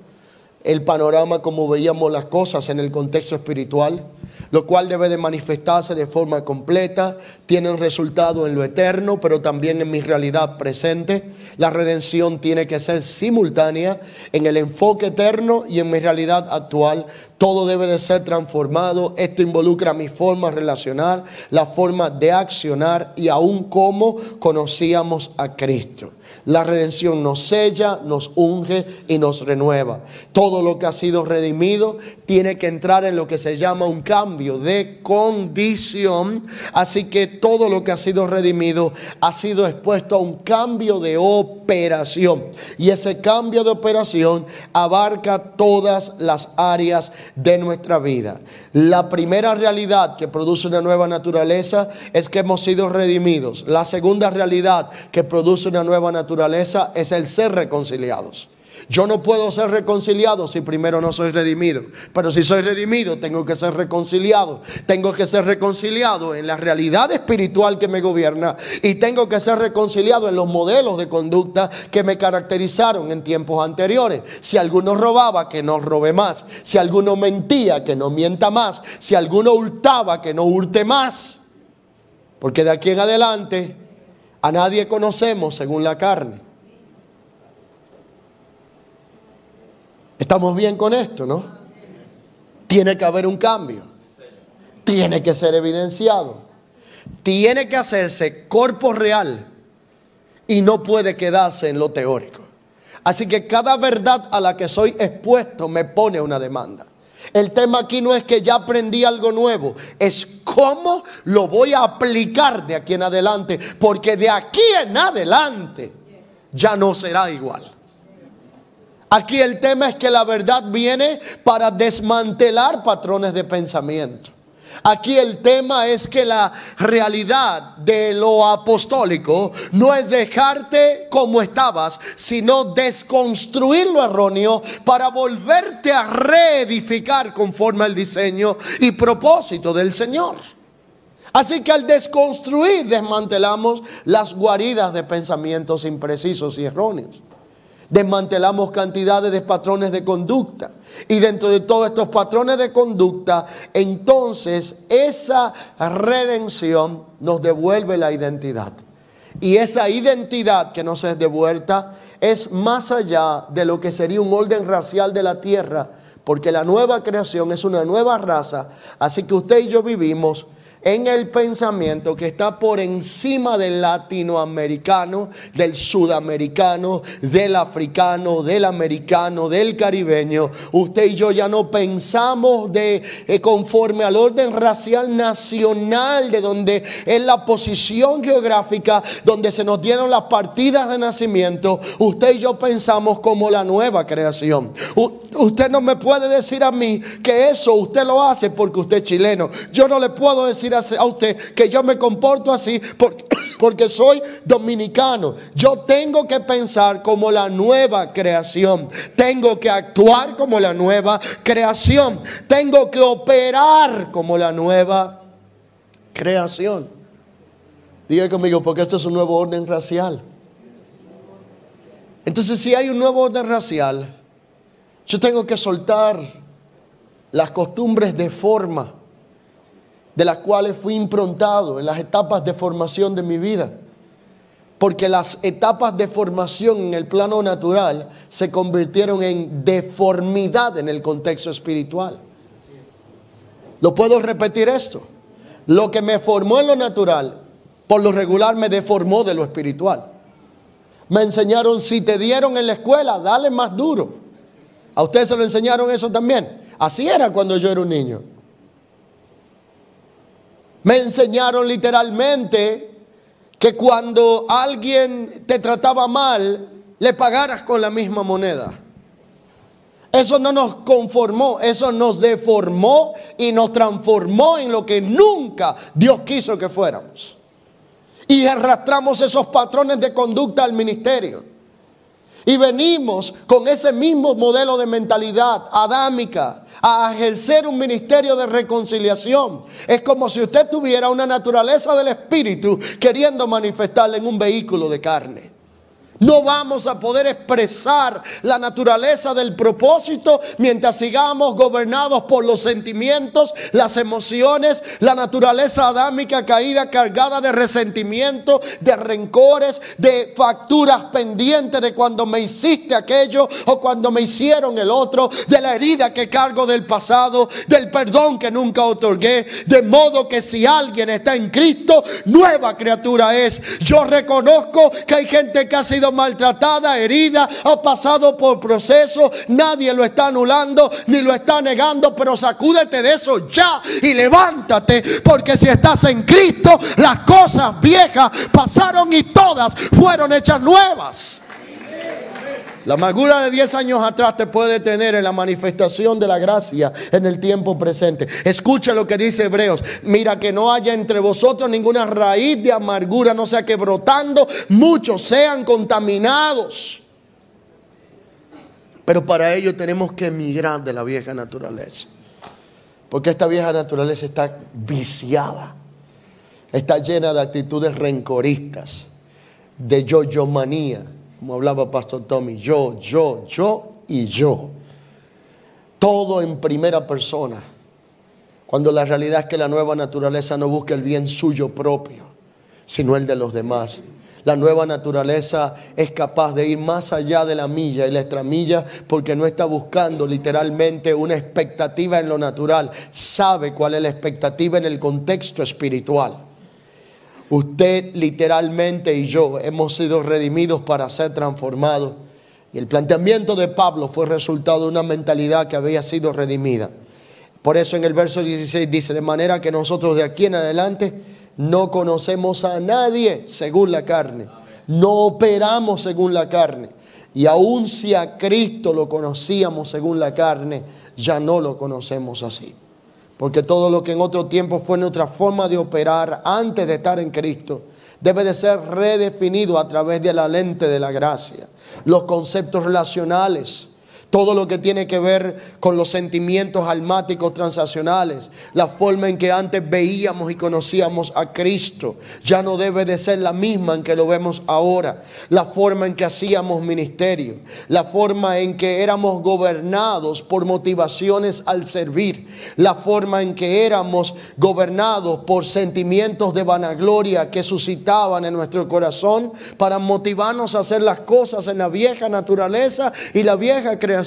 el panorama como veíamos las cosas en el contexto espiritual, lo cual debe de manifestarse de forma completa, tiene un resultado en lo eterno, pero también en mi realidad presente. La redención tiene que ser simultánea en el enfoque eterno y en mi realidad actual. Todo debe de ser transformado. Esto involucra mi forma de relacionar, la forma de accionar y aún cómo conocíamos a Cristo. La redención nos sella, nos unge y nos renueva. Todo lo que ha sido redimido tiene que entrar en lo que se llama un cambio de condición. Así que todo lo que ha sido redimido ha sido expuesto a un cambio de operación. Y ese cambio de operación abarca todas las áreas de nuestra vida. La primera realidad que produce una nueva naturaleza es que hemos sido redimidos. La segunda realidad que produce una nueva naturaleza es el ser reconciliados. Yo no puedo ser reconciliado si primero no soy redimido. Pero si soy redimido, tengo que ser reconciliado. Tengo que ser reconciliado en la realidad espiritual que me gobierna. Y tengo que ser reconciliado en los modelos de conducta que me caracterizaron en tiempos anteriores. Si alguno robaba, que no robe más. Si alguno mentía, que no mienta más. Si alguno hurtaba, que no hurte más. Porque de aquí en adelante a nadie conocemos según la carne. Estamos bien con esto, ¿no? Tiene que haber un cambio. Tiene que ser evidenciado. Tiene que hacerse cuerpo real y no puede quedarse en lo teórico. Así que cada verdad a la que soy expuesto me pone una demanda. El tema aquí no es que ya aprendí algo nuevo, es cómo lo voy a aplicar de aquí en adelante, porque de aquí en adelante ya no será igual. Aquí el tema es que la verdad viene para desmantelar patrones de pensamiento. Aquí el tema es que la realidad de lo apostólico no es dejarte como estabas, sino desconstruir lo erróneo para volverte a reedificar conforme al diseño y propósito del Señor. Así que al desconstruir desmantelamos las guaridas de pensamientos imprecisos y erróneos desmantelamos cantidades de patrones de conducta. Y dentro de todos estos patrones de conducta, entonces esa redención nos devuelve la identidad. Y esa identidad que nos es devuelta es más allá de lo que sería un orden racial de la tierra, porque la nueva creación es una nueva raza. Así que usted y yo vivimos en el pensamiento que está por encima del latinoamericano, del sudamericano, del africano, del americano, del caribeño. Usted y yo ya no pensamos de eh, conforme al orden racial nacional de donde es la posición geográfica donde se nos dieron las partidas de nacimiento. Usted y yo pensamos como la nueva creación. usted no me puede decir a mí que eso usted lo hace porque usted es chileno. Yo no le puedo decir a usted que yo me comporto así porque, [coughs] porque soy dominicano. Yo tengo que pensar como la nueva creación. Tengo que actuar como la nueva creación. Tengo que operar como la nueva creación. Diga conmigo, porque esto es un nuevo orden racial. Entonces, si hay un nuevo orden racial, yo tengo que soltar las costumbres de forma de las cuales fui improntado en las etapas de formación de mi vida. Porque las etapas de formación en el plano natural se convirtieron en deformidad en el contexto espiritual. ¿Lo puedo repetir esto? Lo que me formó en lo natural, por lo regular me deformó de lo espiritual. Me enseñaron, si te dieron en la escuela, dale más duro. ¿A ustedes se lo enseñaron eso también? Así era cuando yo era un niño. Me enseñaron literalmente que cuando alguien te trataba mal, le pagaras con la misma moneda. Eso no nos conformó, eso nos deformó y nos transformó en lo que nunca Dios quiso que fuéramos. Y arrastramos esos patrones de conducta al ministerio. Y venimos con ese mismo modelo de mentalidad adámica a ejercer un ministerio de reconciliación. Es como si usted tuviera una naturaleza del Espíritu queriendo manifestarla en un vehículo de carne. No vamos a poder expresar la naturaleza del propósito mientras sigamos gobernados por los sentimientos, las emociones, la naturaleza adámica caída cargada de resentimiento, de rencores, de facturas pendientes de cuando me hiciste aquello o cuando me hicieron el otro, de la herida que cargo del pasado, del perdón que nunca otorgué. De modo que si alguien está en Cristo, nueva criatura es. Yo reconozco que hay gente que ha sido maltratada, herida, ha pasado por proceso, nadie lo está anulando ni lo está negando, pero sacúdete de eso ya y levántate, porque si estás en Cristo, las cosas viejas pasaron y todas fueron hechas nuevas. La amargura de 10 años atrás te puede tener en la manifestación de la gracia en el tiempo presente. Escucha lo que dice Hebreos. Mira que no haya entre vosotros ninguna raíz de amargura, no sea que brotando muchos sean contaminados. Pero para ello tenemos que emigrar de la vieja naturaleza. Porque esta vieja naturaleza está viciada. Está llena de actitudes rencoristas, de yo-yo manía como hablaba Pastor Tommy, yo, yo, yo y yo. Todo en primera persona. Cuando la realidad es que la nueva naturaleza no busca el bien suyo propio, sino el de los demás. La nueva naturaleza es capaz de ir más allá de la milla y la extramilla porque no está buscando literalmente una expectativa en lo natural. Sabe cuál es la expectativa en el contexto espiritual. Usted literalmente y yo hemos sido redimidos para ser transformados. Y el planteamiento de Pablo fue resultado de una mentalidad que había sido redimida. Por eso en el verso 16 dice, de manera que nosotros de aquí en adelante no conocemos a nadie según la carne. No operamos según la carne. Y aun si a Cristo lo conocíamos según la carne, ya no lo conocemos así. Porque todo lo que en otro tiempo fue nuestra forma de operar antes de estar en Cristo, debe de ser redefinido a través de la lente de la gracia. Los conceptos relacionales, todo lo que tiene que ver con los sentimientos almáticos transaccionales, la forma en que antes veíamos y conocíamos a Cristo, ya no debe de ser la misma en que lo vemos ahora, la forma en que hacíamos ministerio, la forma en que éramos gobernados por motivaciones al servir, la forma en que éramos gobernados por sentimientos de vanagloria que suscitaban en nuestro corazón para motivarnos a hacer las cosas en la vieja naturaleza y la vieja creación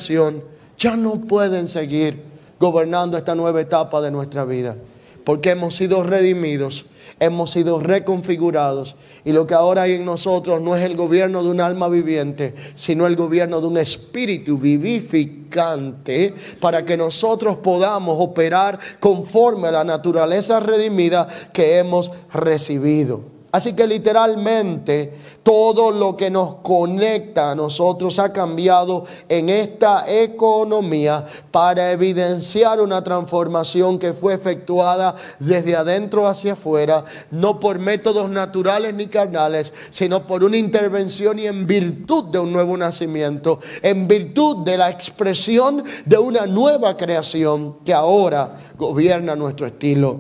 ya no pueden seguir gobernando esta nueva etapa de nuestra vida. Porque hemos sido redimidos, hemos sido reconfigurados y lo que ahora hay en nosotros no es el gobierno de un alma viviente, sino el gobierno de un espíritu vivificante para que nosotros podamos operar conforme a la naturaleza redimida que hemos recibido. Así que literalmente todo lo que nos conecta a nosotros ha cambiado en esta economía para evidenciar una transformación que fue efectuada desde adentro hacia afuera, no por métodos naturales ni carnales, sino por una intervención y en virtud de un nuevo nacimiento, en virtud de la expresión de una nueva creación que ahora gobierna nuestro estilo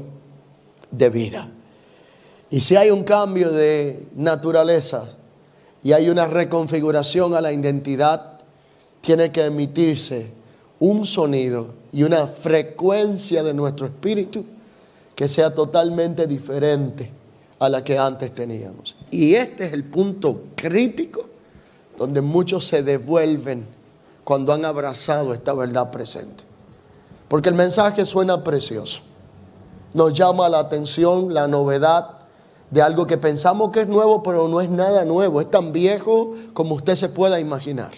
de vida. Y si hay un cambio de naturaleza y hay una reconfiguración a la identidad, tiene que emitirse un sonido y una frecuencia de nuestro espíritu que sea totalmente diferente a la que antes teníamos. Y este es el punto crítico donde muchos se devuelven cuando han abrazado esta verdad presente. Porque el mensaje suena precioso. Nos llama la atención la novedad de algo que pensamos que es nuevo, pero no es nada nuevo. Es tan viejo como usted se pueda imaginar.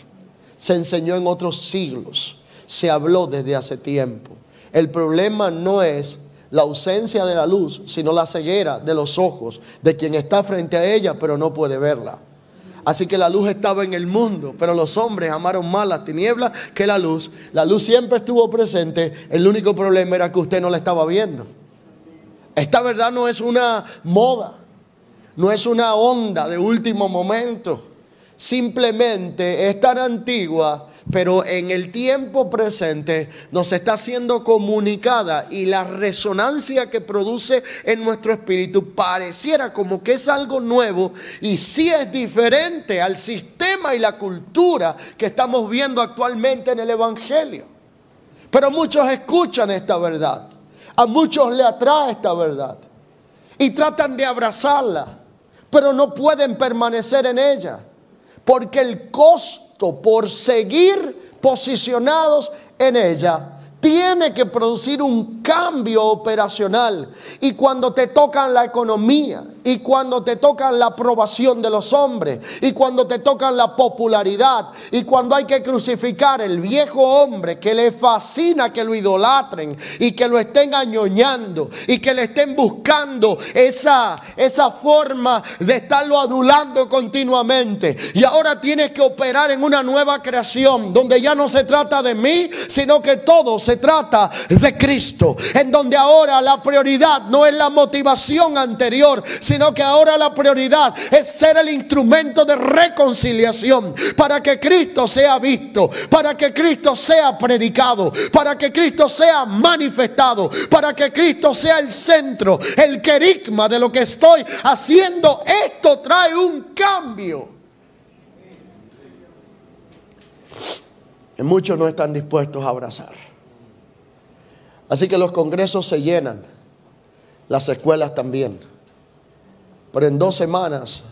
Se enseñó en otros siglos. Se habló desde hace tiempo. El problema no es la ausencia de la luz, sino la ceguera de los ojos de quien está frente a ella, pero no puede verla. Así que la luz estaba en el mundo, pero los hombres amaron más las tinieblas que la luz. La luz siempre estuvo presente, el único problema era que usted no la estaba viendo. Esta verdad no es una moda, no es una onda de último momento. Simplemente es tan antigua pero en el tiempo presente nos está siendo comunicada y la resonancia que produce en nuestro espíritu pareciera como que es algo nuevo y sí es diferente al sistema y la cultura que estamos viendo actualmente en el Evangelio. Pero muchos escuchan esta verdad, a muchos le atrae esta verdad y tratan de abrazarla, pero no pueden permanecer en ella, porque el costo por seguir posicionados en ella tiene que producir un cambio operacional. Y cuando te tocan la economía, y cuando te tocan la aprobación de los hombres, y cuando te tocan la popularidad, y cuando hay que crucificar el viejo hombre que le fascina que lo idolatren y que lo estén añoñando y que le estén buscando esa, esa forma de estarlo adulando continuamente. Y ahora tienes que operar en una nueva creación donde ya no se trata de mí, sino que todos se trata de Cristo, en donde ahora la prioridad no es la motivación anterior, sino que ahora la prioridad es ser el instrumento de reconciliación para que Cristo sea visto, para que Cristo sea predicado, para que Cristo sea manifestado, para que Cristo sea el centro, el querigma de lo que estoy haciendo. Esto trae un cambio. Y muchos no están dispuestos a abrazar. Así que los congresos se llenan, las escuelas también. Pero en dos semanas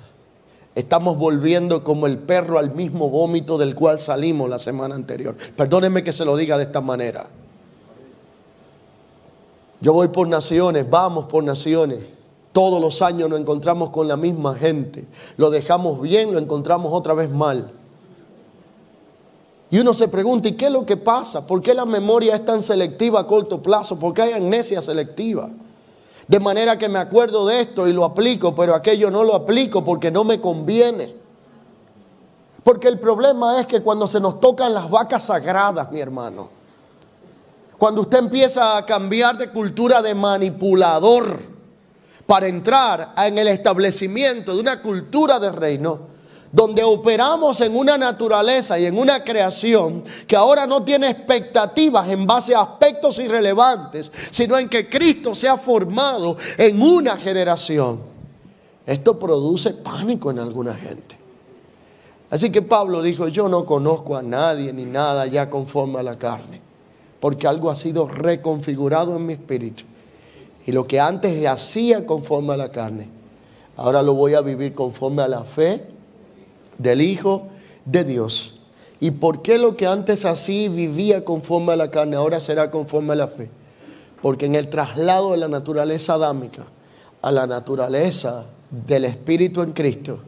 estamos volviendo como el perro al mismo vómito del cual salimos la semana anterior. Perdónenme que se lo diga de esta manera. Yo voy por naciones, vamos por naciones. Todos los años nos encontramos con la misma gente. Lo dejamos bien, lo encontramos otra vez mal. Y uno se pregunta, ¿y qué es lo que pasa? ¿Por qué la memoria es tan selectiva a corto plazo? ¿Por qué hay amnesia selectiva? De manera que me acuerdo de esto y lo aplico, pero aquello no lo aplico porque no me conviene. Porque el problema es que cuando se nos tocan las vacas sagradas, mi hermano, cuando usted empieza a cambiar de cultura de manipulador para entrar en el establecimiento de una cultura de reino, donde operamos en una naturaleza y en una creación que ahora no tiene expectativas en base a aspectos irrelevantes, sino en que Cristo se ha formado en una generación. Esto produce pánico en alguna gente. Así que Pablo dijo, yo no conozco a nadie ni nada ya conforme a la carne, porque algo ha sido reconfigurado en mi espíritu. Y lo que antes hacía conforme a la carne, ahora lo voy a vivir conforme a la fe del Hijo de Dios. ¿Y por qué lo que antes así vivía conforme a la carne ahora será conforme a la fe? Porque en el traslado de la naturaleza adámica a la naturaleza del Espíritu en Cristo,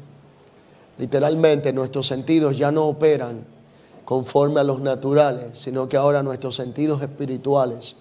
literalmente nuestros sentidos ya no operan conforme a los naturales, sino que ahora nuestros sentidos espirituales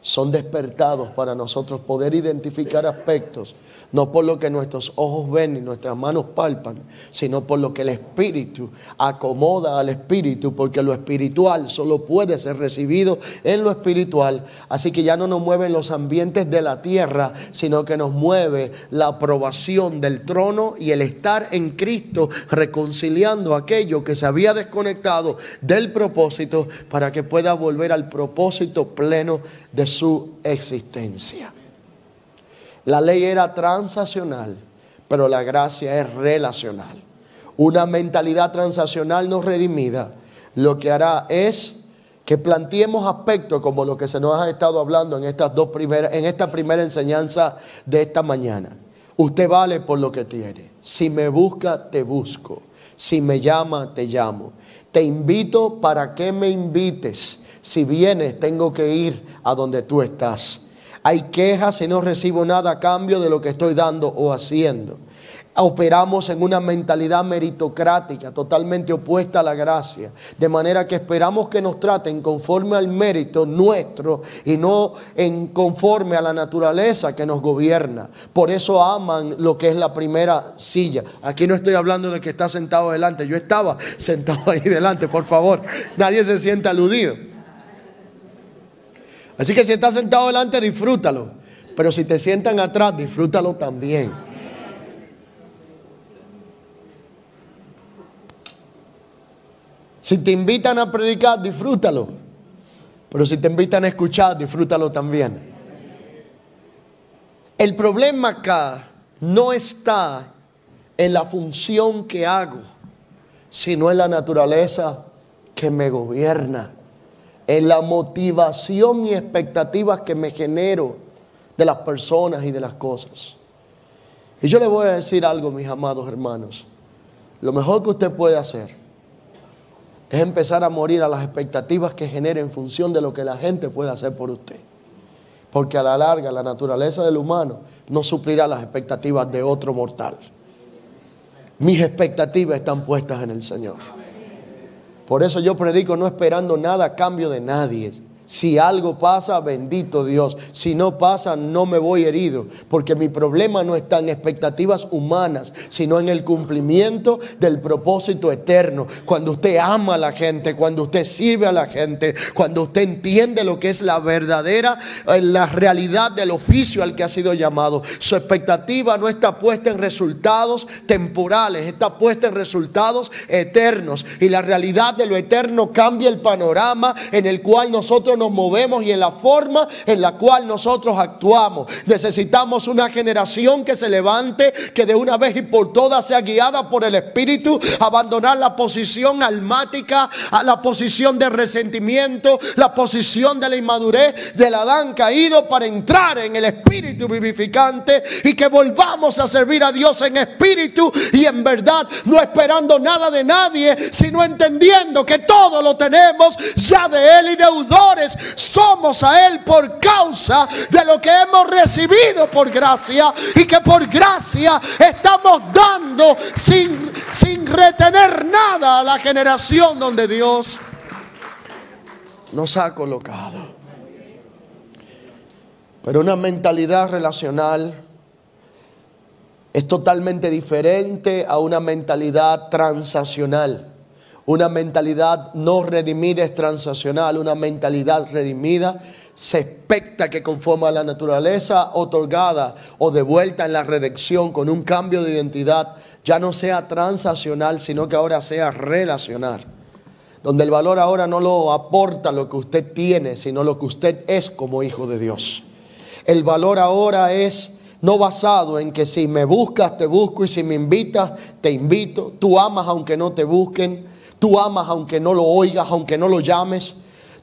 son despertados para nosotros poder identificar aspectos, no por lo que nuestros ojos ven y nuestras manos palpan, sino por lo que el Espíritu acomoda al Espíritu, porque lo espiritual solo puede ser recibido en lo espiritual. Así que ya no nos mueven los ambientes de la tierra, sino que nos mueve la aprobación del trono y el estar en Cristo reconciliando aquello que se había desconectado del propósito para que pueda volver al propósito pleno de su existencia. La ley era transaccional, pero la gracia es relacional. Una mentalidad transaccional no redimida lo que hará es que planteemos aspectos como lo que se nos ha estado hablando en estas dos primeras en esta primera enseñanza de esta mañana. Usted vale por lo que tiene. Si me busca, te busco. Si me llama, te llamo. Te invito para que me invites. Si vienes, tengo que ir a donde tú estás. Hay quejas y no recibo nada a cambio de lo que estoy dando o haciendo operamos en una mentalidad meritocrática, totalmente opuesta a la gracia. De manera que esperamos que nos traten conforme al mérito nuestro y no en conforme a la naturaleza que nos gobierna. Por eso aman lo que es la primera silla. Aquí no estoy hablando de que está sentado delante. Yo estaba [laughs] sentado ahí delante, por favor. Nadie se sienta aludido. Así que si estás sentado delante, disfrútalo. Pero si te sientan atrás, disfrútalo también. Si te invitan a predicar, disfrútalo. Pero si te invitan a escuchar, disfrútalo también. El problema acá no está en la función que hago, sino en la naturaleza que me gobierna, en la motivación y expectativas que me genero de las personas y de las cosas. Y yo le voy a decir algo, mis amados hermanos. Lo mejor que usted puede hacer es empezar a morir a las expectativas que genera en función de lo que la gente puede hacer por usted. Porque a la larga la naturaleza del humano no suplirá las expectativas de otro mortal. Mis expectativas están puestas en el Señor. Por eso yo predico no esperando nada a cambio de nadie si algo pasa, bendito Dios. Si no pasa, no me voy herido. Porque mi problema no está en expectativas humanas, sino en el cumplimiento del propósito eterno. Cuando usted ama a la gente, cuando usted sirve a la gente, cuando usted entiende lo que es la verdadera, eh, la realidad del oficio al que ha sido llamado. Su expectativa no está puesta en resultados temporales, está puesta en resultados eternos. Y la realidad de lo eterno cambia el panorama en el cual nosotros nos movemos y en la forma en la cual nosotros actuamos. Necesitamos una generación que se levante, que de una vez y por todas sea guiada por el Espíritu, abandonar la posición almática, a la posición de resentimiento, la posición de la inmadurez del Adán caído para entrar en el Espíritu vivificante y que volvamos a servir a Dios en espíritu y en verdad, no esperando nada de nadie, sino entendiendo que todo lo tenemos ya de Él y deudores somos a Él por causa de lo que hemos recibido por gracia y que por gracia estamos dando sin, sin retener nada a la generación donde Dios nos ha colocado. Pero una mentalidad relacional es totalmente diferente a una mentalidad transaccional. Una mentalidad no redimida es transaccional, una mentalidad redimida se expecta que conforme a la naturaleza otorgada o devuelta en la redención con un cambio de identidad, ya no sea transaccional, sino que ahora sea relacional. Donde el valor ahora no lo aporta lo que usted tiene, sino lo que usted es como hijo de Dios. El valor ahora es no basado en que si me buscas, te busco y si me invitas, te invito. Tú amas aunque no te busquen. Tú amas aunque no lo oigas, aunque no lo llames.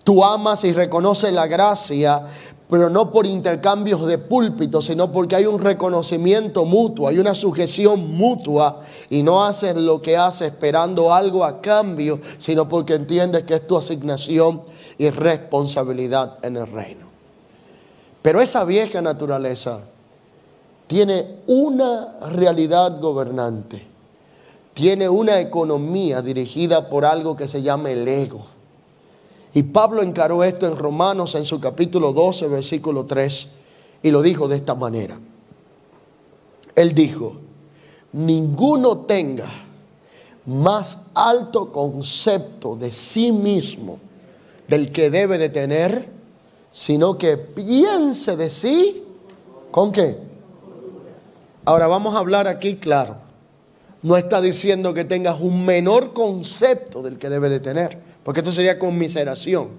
Tú amas y reconoces la gracia, pero no por intercambios de púlpito, sino porque hay un reconocimiento mutuo, hay una sujeción mutua y no haces lo que haces esperando algo a cambio, sino porque entiendes que es tu asignación y responsabilidad en el reino. Pero esa vieja naturaleza tiene una realidad gobernante tiene una economía dirigida por algo que se llama el ego. Y Pablo encaró esto en Romanos en su capítulo 12, versículo 3, y lo dijo de esta manera. Él dijo, ninguno tenga más alto concepto de sí mismo del que debe de tener, sino que piense de sí, ¿con qué? Ahora vamos a hablar aquí claro no está diciendo que tengas un menor concepto del que debe de tener, porque esto sería conmiseración.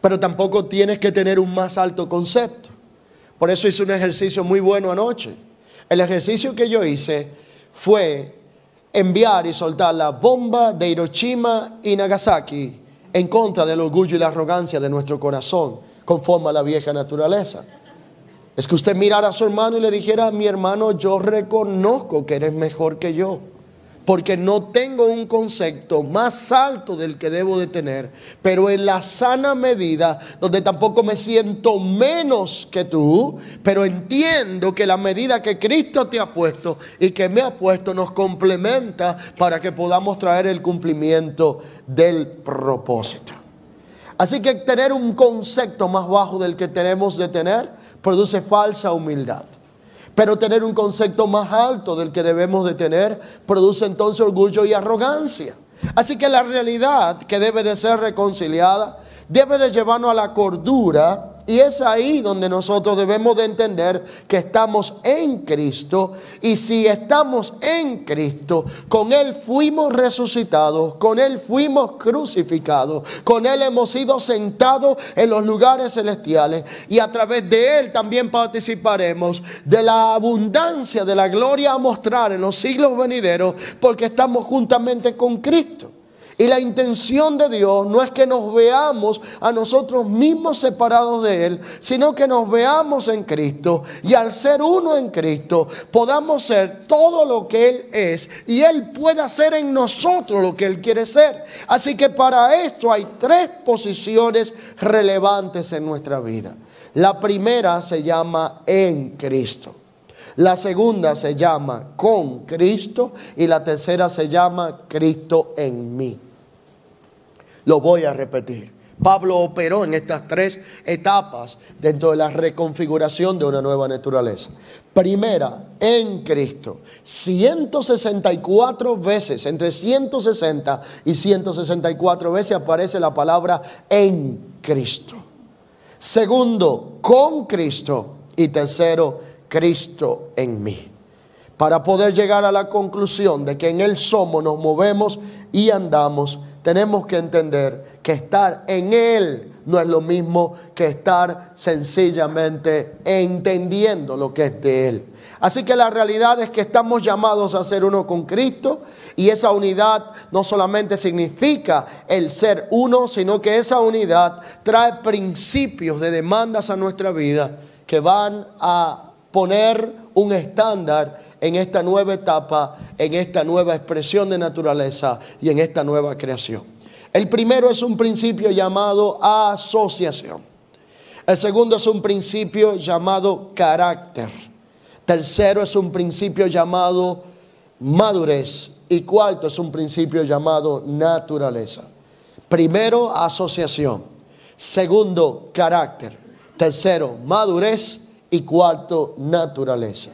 Pero tampoco tienes que tener un más alto concepto. Por eso hice un ejercicio muy bueno anoche. El ejercicio que yo hice fue enviar y soltar la bomba de Hiroshima y Nagasaki en contra del orgullo y la arrogancia de nuestro corazón, conforme a la vieja naturaleza. Es que usted mirara a su hermano y le dijera, mi hermano, yo reconozco que eres mejor que yo porque no tengo un concepto más alto del que debo de tener, pero en la sana medida, donde tampoco me siento menos que tú, pero entiendo que la medida que Cristo te ha puesto y que me ha puesto nos complementa para que podamos traer el cumplimiento del propósito. Así que tener un concepto más bajo del que tenemos de tener produce falsa humildad. Pero tener un concepto más alto del que debemos de tener produce entonces orgullo y arrogancia. Así que la realidad que debe de ser reconciliada debe de llevarnos a la cordura y es ahí donde nosotros debemos de entender que estamos en Cristo. Y si estamos en Cristo, con Él fuimos resucitados, con Él fuimos crucificados, con Él hemos sido sentados en los lugares celestiales. Y a través de Él también participaremos de la abundancia de la gloria a mostrar en los siglos venideros, porque estamos juntamente con Cristo. Y la intención de Dios no es que nos veamos a nosotros mismos separados de Él, sino que nos veamos en Cristo y al ser uno en Cristo podamos ser todo lo que Él es y Él pueda ser en nosotros lo que Él quiere ser. Así que para esto hay tres posiciones relevantes en nuestra vida. La primera se llama en Cristo. La segunda se llama con Cristo y la tercera se llama Cristo en mí. Lo voy a repetir. Pablo operó en estas tres etapas dentro de la reconfiguración de una nueva naturaleza. Primera, en Cristo. 164 veces, entre 160 y 164 veces aparece la palabra en Cristo. Segundo, con Cristo. Y tercero, Cristo en mí. Para poder llegar a la conclusión de que en Él somos, nos movemos y andamos tenemos que entender que estar en Él no es lo mismo que estar sencillamente entendiendo lo que es de Él. Así que la realidad es que estamos llamados a ser uno con Cristo y esa unidad no solamente significa el ser uno, sino que esa unidad trae principios de demandas a nuestra vida que van a poner un estándar en esta nueva etapa, en esta nueva expresión de naturaleza y en esta nueva creación. El primero es un principio llamado asociación. El segundo es un principio llamado carácter. Tercero es un principio llamado madurez. Y cuarto es un principio llamado naturaleza. Primero, asociación. Segundo, carácter. Tercero, madurez. Y cuarto, naturaleza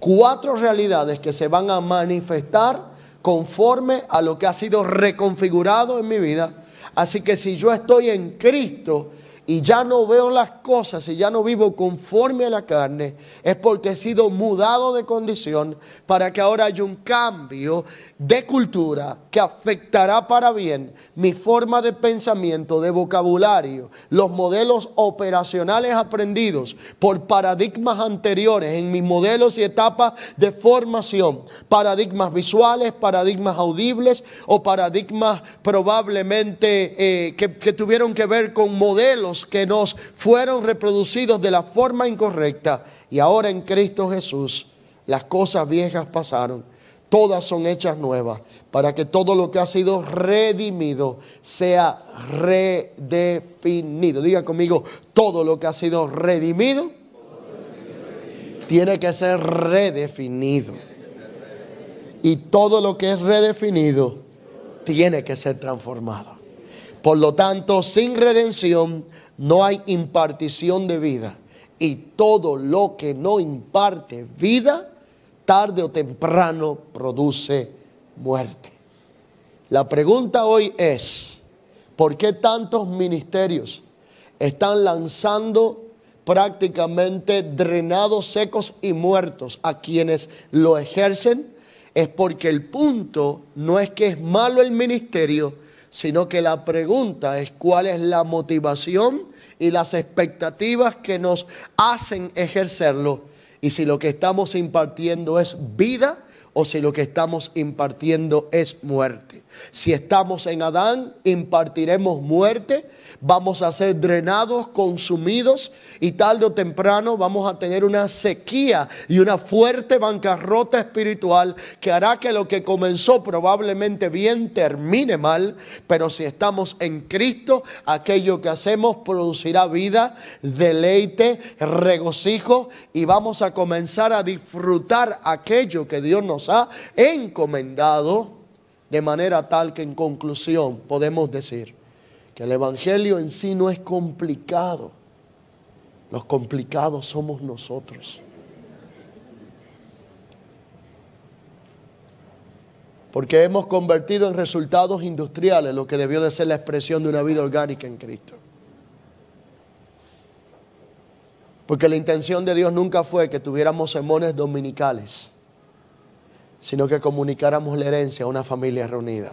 cuatro realidades que se van a manifestar conforme a lo que ha sido reconfigurado en mi vida. Así que si yo estoy en Cristo, y ya no veo las cosas y ya no vivo conforme a la carne, es porque he sido mudado de condición para que ahora haya un cambio de cultura que afectará para bien mi forma de pensamiento, de vocabulario, los modelos operacionales aprendidos por paradigmas anteriores en mis modelos y etapas de formación, paradigmas visuales, paradigmas audibles o paradigmas probablemente eh, que, que tuvieron que ver con modelos que nos fueron reproducidos de la forma incorrecta y ahora en Cristo Jesús las cosas viejas pasaron, todas son hechas nuevas, para que todo lo que ha sido redimido sea redefinido. Diga conmigo, todo lo que ha sido redimido tiene que ser redefinido. Y todo lo que es redefinido tiene que ser transformado. Por lo tanto, sin redención no hay impartición de vida. Y todo lo que no imparte vida, tarde o temprano produce muerte. La pregunta hoy es, ¿por qué tantos ministerios están lanzando prácticamente drenados, secos y muertos a quienes lo ejercen? Es porque el punto no es que es malo el ministerio, sino que la pregunta es cuál es la motivación y las expectativas que nos hacen ejercerlo y si lo que estamos impartiendo es vida o si lo que estamos impartiendo es muerte. Si estamos en Adán, impartiremos muerte vamos a ser drenados, consumidos y tarde o temprano vamos a tener una sequía y una fuerte bancarrota espiritual que hará que lo que comenzó probablemente bien termine mal, pero si estamos en Cristo, aquello que hacemos producirá vida, deleite, regocijo y vamos a comenzar a disfrutar aquello que Dios nos ha encomendado de manera tal que en conclusión podemos decir, el Evangelio en sí no es complicado. Los complicados somos nosotros. Porque hemos convertido en resultados industriales lo que debió de ser la expresión de una vida orgánica en Cristo. Porque la intención de Dios nunca fue que tuviéramos sermones dominicales, sino que comunicáramos la herencia a una familia reunida.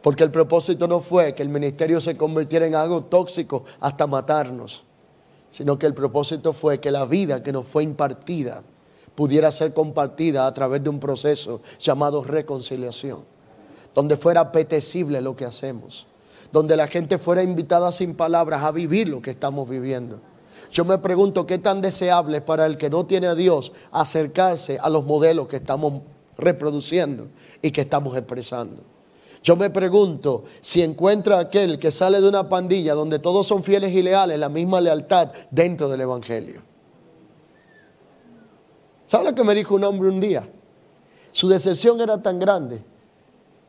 Porque el propósito no fue que el ministerio se convirtiera en algo tóxico hasta matarnos, sino que el propósito fue que la vida que nos fue impartida pudiera ser compartida a través de un proceso llamado reconciliación, donde fuera apetecible lo que hacemos, donde la gente fuera invitada sin palabras a vivir lo que estamos viviendo. Yo me pregunto qué tan deseable es para el que no tiene a Dios acercarse a los modelos que estamos reproduciendo y que estamos expresando. Yo me pregunto si encuentra aquel que sale de una pandilla donde todos son fieles y leales, la misma lealtad dentro del Evangelio. ¿Sabe lo que me dijo un hombre un día? Su decepción era tan grande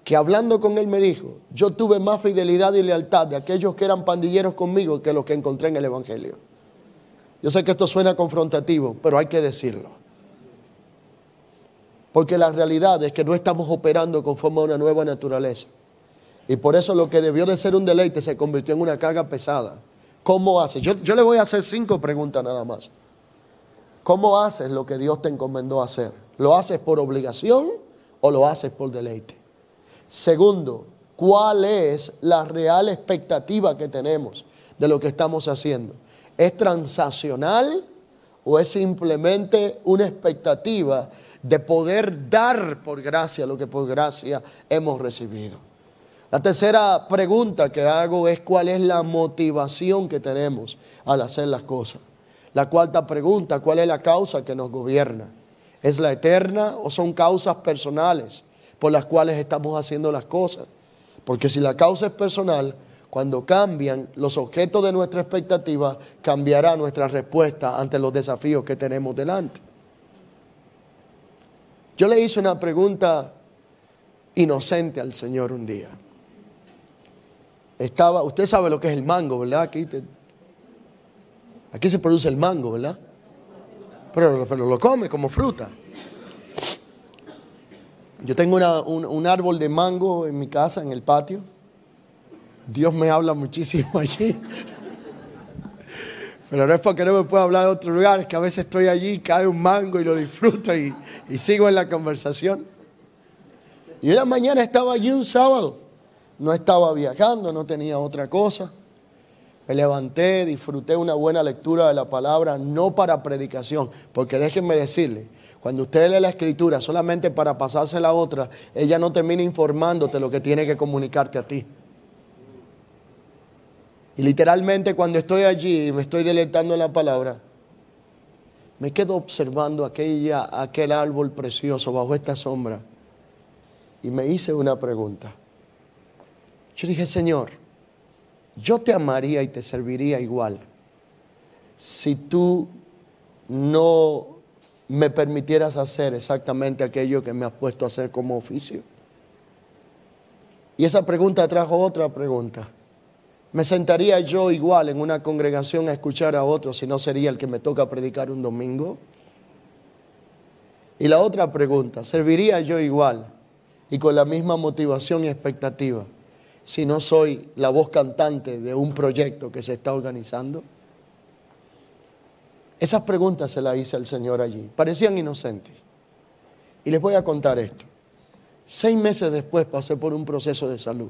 que hablando con él me dijo, yo tuve más fidelidad y lealtad de aquellos que eran pandilleros conmigo que los que encontré en el Evangelio. Yo sé que esto suena confrontativo, pero hay que decirlo. Porque la realidad es que no estamos operando conforme a una nueva naturaleza. Y por eso lo que debió de ser un deleite se convirtió en una carga pesada. ¿Cómo haces? Yo, le voy a hacer cinco preguntas nada más. ¿Cómo haces lo que Dios te encomendó hacer? ¿Lo haces por obligación o lo haces por deleite? Segundo, ¿cuál es la real expectativa que tenemos de lo que estamos haciendo? ¿Es transaccional o es simplemente una expectativa de poder dar por gracia lo que por gracia hemos recibido. La tercera pregunta que hago es cuál es la motivación que tenemos al hacer las cosas. La cuarta pregunta, ¿cuál es la causa que nos gobierna? ¿Es la eterna o son causas personales por las cuales estamos haciendo las cosas? Porque si la causa es personal, cuando cambian los objetos de nuestra expectativa, cambiará nuestra respuesta ante los desafíos que tenemos delante. Yo le hice una pregunta inocente al Señor un día. Estaba, usted sabe lo que es el mango, ¿verdad? Aquí, se produce el mango, ¿verdad? Pero, pero, lo come como fruta. Yo tengo un árbol de mango en mi casa, en el patio. Dios me habla muchísimo allí. Pero no es porque no me pueda hablar de otro lugar, es que a veces estoy allí, cae un mango y lo disfruto y, sigo en la conversación. Y una mañana estaba allí un sábado, no estaba viajando, no tenía otra cosa. Me levanté, disfruté una buena lectura de la palabra, no para predicación, porque déjenme decirle, cuando usted lee la escritura solamente para pasársela a otra, ella no termina informándote lo que tiene que comunicarte a ti. Y literalmente cuando estoy allí y me estoy deleitando en la palabra, me quedo observando aquella, aquel árbol precioso bajo esta sombra y me hice una pregunta. Yo dije, Señor, yo te amaría y te serviría igual si tú no me permitieras hacer exactamente aquello que me has puesto a hacer como oficio. Y esa pregunta trajo otra pregunta. ¿Me sentaría yo igual en una congregación a escuchar a otros si no sería el que me toca predicar un domingo? Y la otra pregunta, ¿serviría yo igual y con la misma motivación y expectativa si no soy la voz cantante de un proyecto que se está organizando? Esas preguntas se las hice al Señor allí. Parecían inocentes. Y les voy a contar esto. Seis meses después pasé por un proceso de salud.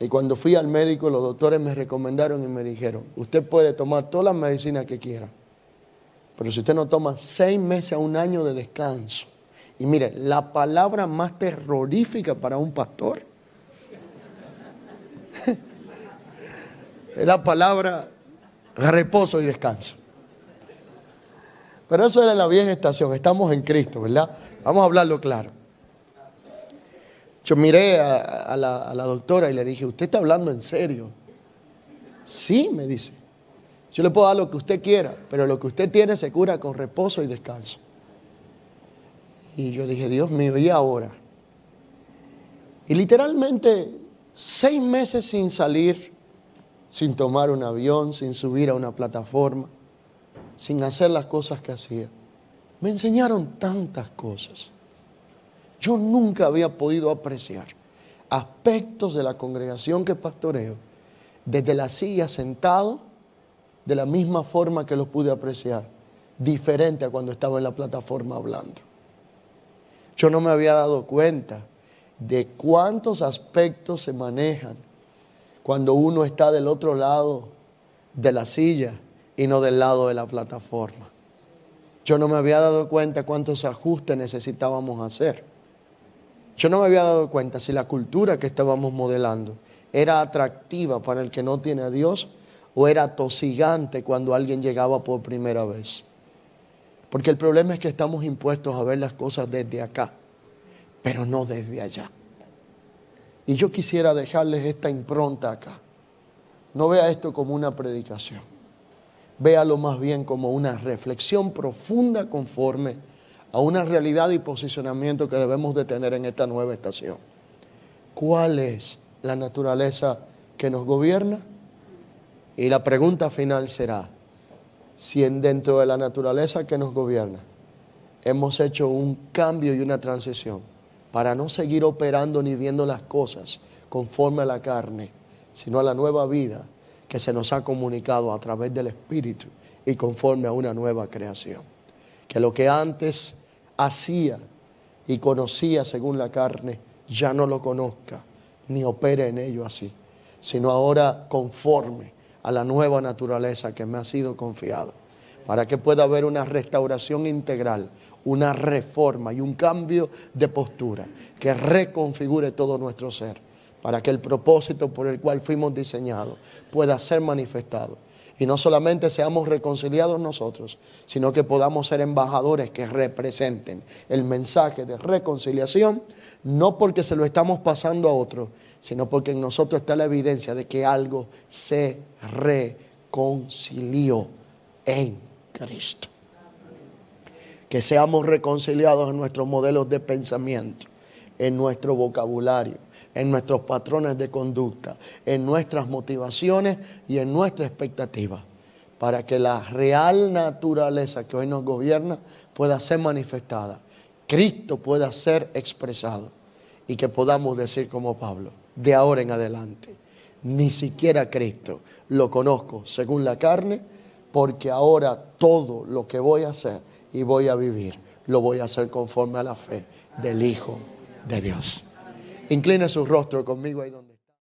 Y cuando fui al médico, los doctores me recomendaron y me dijeron, usted puede tomar todas las medicinas que quiera, pero si usted no toma seis meses a un año de descanso, y mire, la palabra más terrorífica para un pastor [laughs] es la palabra reposo y descanso. Pero eso era la vieja estación, estamos en Cristo, ¿verdad? Vamos a hablarlo claro. Yo miré a, la, doctora y le dije, ¿usted está hablando en serio? Sí, me dice. Yo le puedo dar lo que usted quiera, pero lo que usted tiene se cura con reposo y descanso. Y yo dije, Dios mío, ¿y ahora? Y literalmente seis meses sin salir, sin tomar un avión, sin subir a una plataforma, sin hacer las cosas que hacía. Me enseñaron tantas cosas. Yo nunca había podido apreciar aspectos de la congregación que pastoreo desde la silla sentado de la misma forma que los pude apreciar, diferente a cuando estaba en la plataforma hablando. Yo no me había dado cuenta de cuántos aspectos se manejan cuando uno está del otro lado de la silla y no del lado de la plataforma. Yo no me había dado cuenta cuántos ajustes necesitábamos hacer. Yo no me había dado cuenta si la cultura que estábamos modelando era atractiva para el que no tiene a Dios o era tosigante cuando alguien llegaba por primera vez. Porque el problema es que estamos impuestos a ver las cosas desde acá, pero no desde allá. Y yo quisiera dejarles esta impronta acá. No vea esto como una predicación. Véalo más bien como una reflexión profunda conforme a una realidad y posicionamiento que debemos de tener en esta nueva estación. ¿Cuál es la naturaleza que nos gobierna? Y la pregunta final será, si en dentro de la naturaleza que nos gobierna hemos hecho un cambio y una transición para no seguir operando ni viendo las cosas conforme a la carne, sino a la nueva vida que se nos ha comunicado a través del Espíritu y conforme a una nueva creación. Que lo que antes hacía y conocía según la carne, ya no lo conozca ni opere en ello así, sino ahora conforme a la nueva naturaleza que me ha sido confiado, para que pueda haber una restauración integral, una reforma y un cambio de postura que reconfigure todo nuestro ser, para que el propósito por el cual fuimos diseñados pueda ser manifestado y no solamente seamos reconciliados nosotros, sino que podamos ser embajadores que representen el mensaje de reconciliación, no porque se lo estamos pasando a otro, sino porque en nosotros está la evidencia de que algo se reconcilió en Cristo. Que seamos reconciliados en nuestros modelos de pensamiento, en nuestro vocabulario, en nuestros patrones de conducta, en nuestras motivaciones y en nuestra expectativa, para que la real naturaleza que hoy nos gobierna pueda ser manifestada, Cristo pueda ser expresado y que podamos decir como Pablo, de ahora en adelante, ni siquiera Cristo lo conozco según la carne, porque ahora todo lo que voy a hacer y voy a vivir, lo voy a hacer conforme a la fe del Hijo de Dios. Incline su rostro conmigo ahí donde.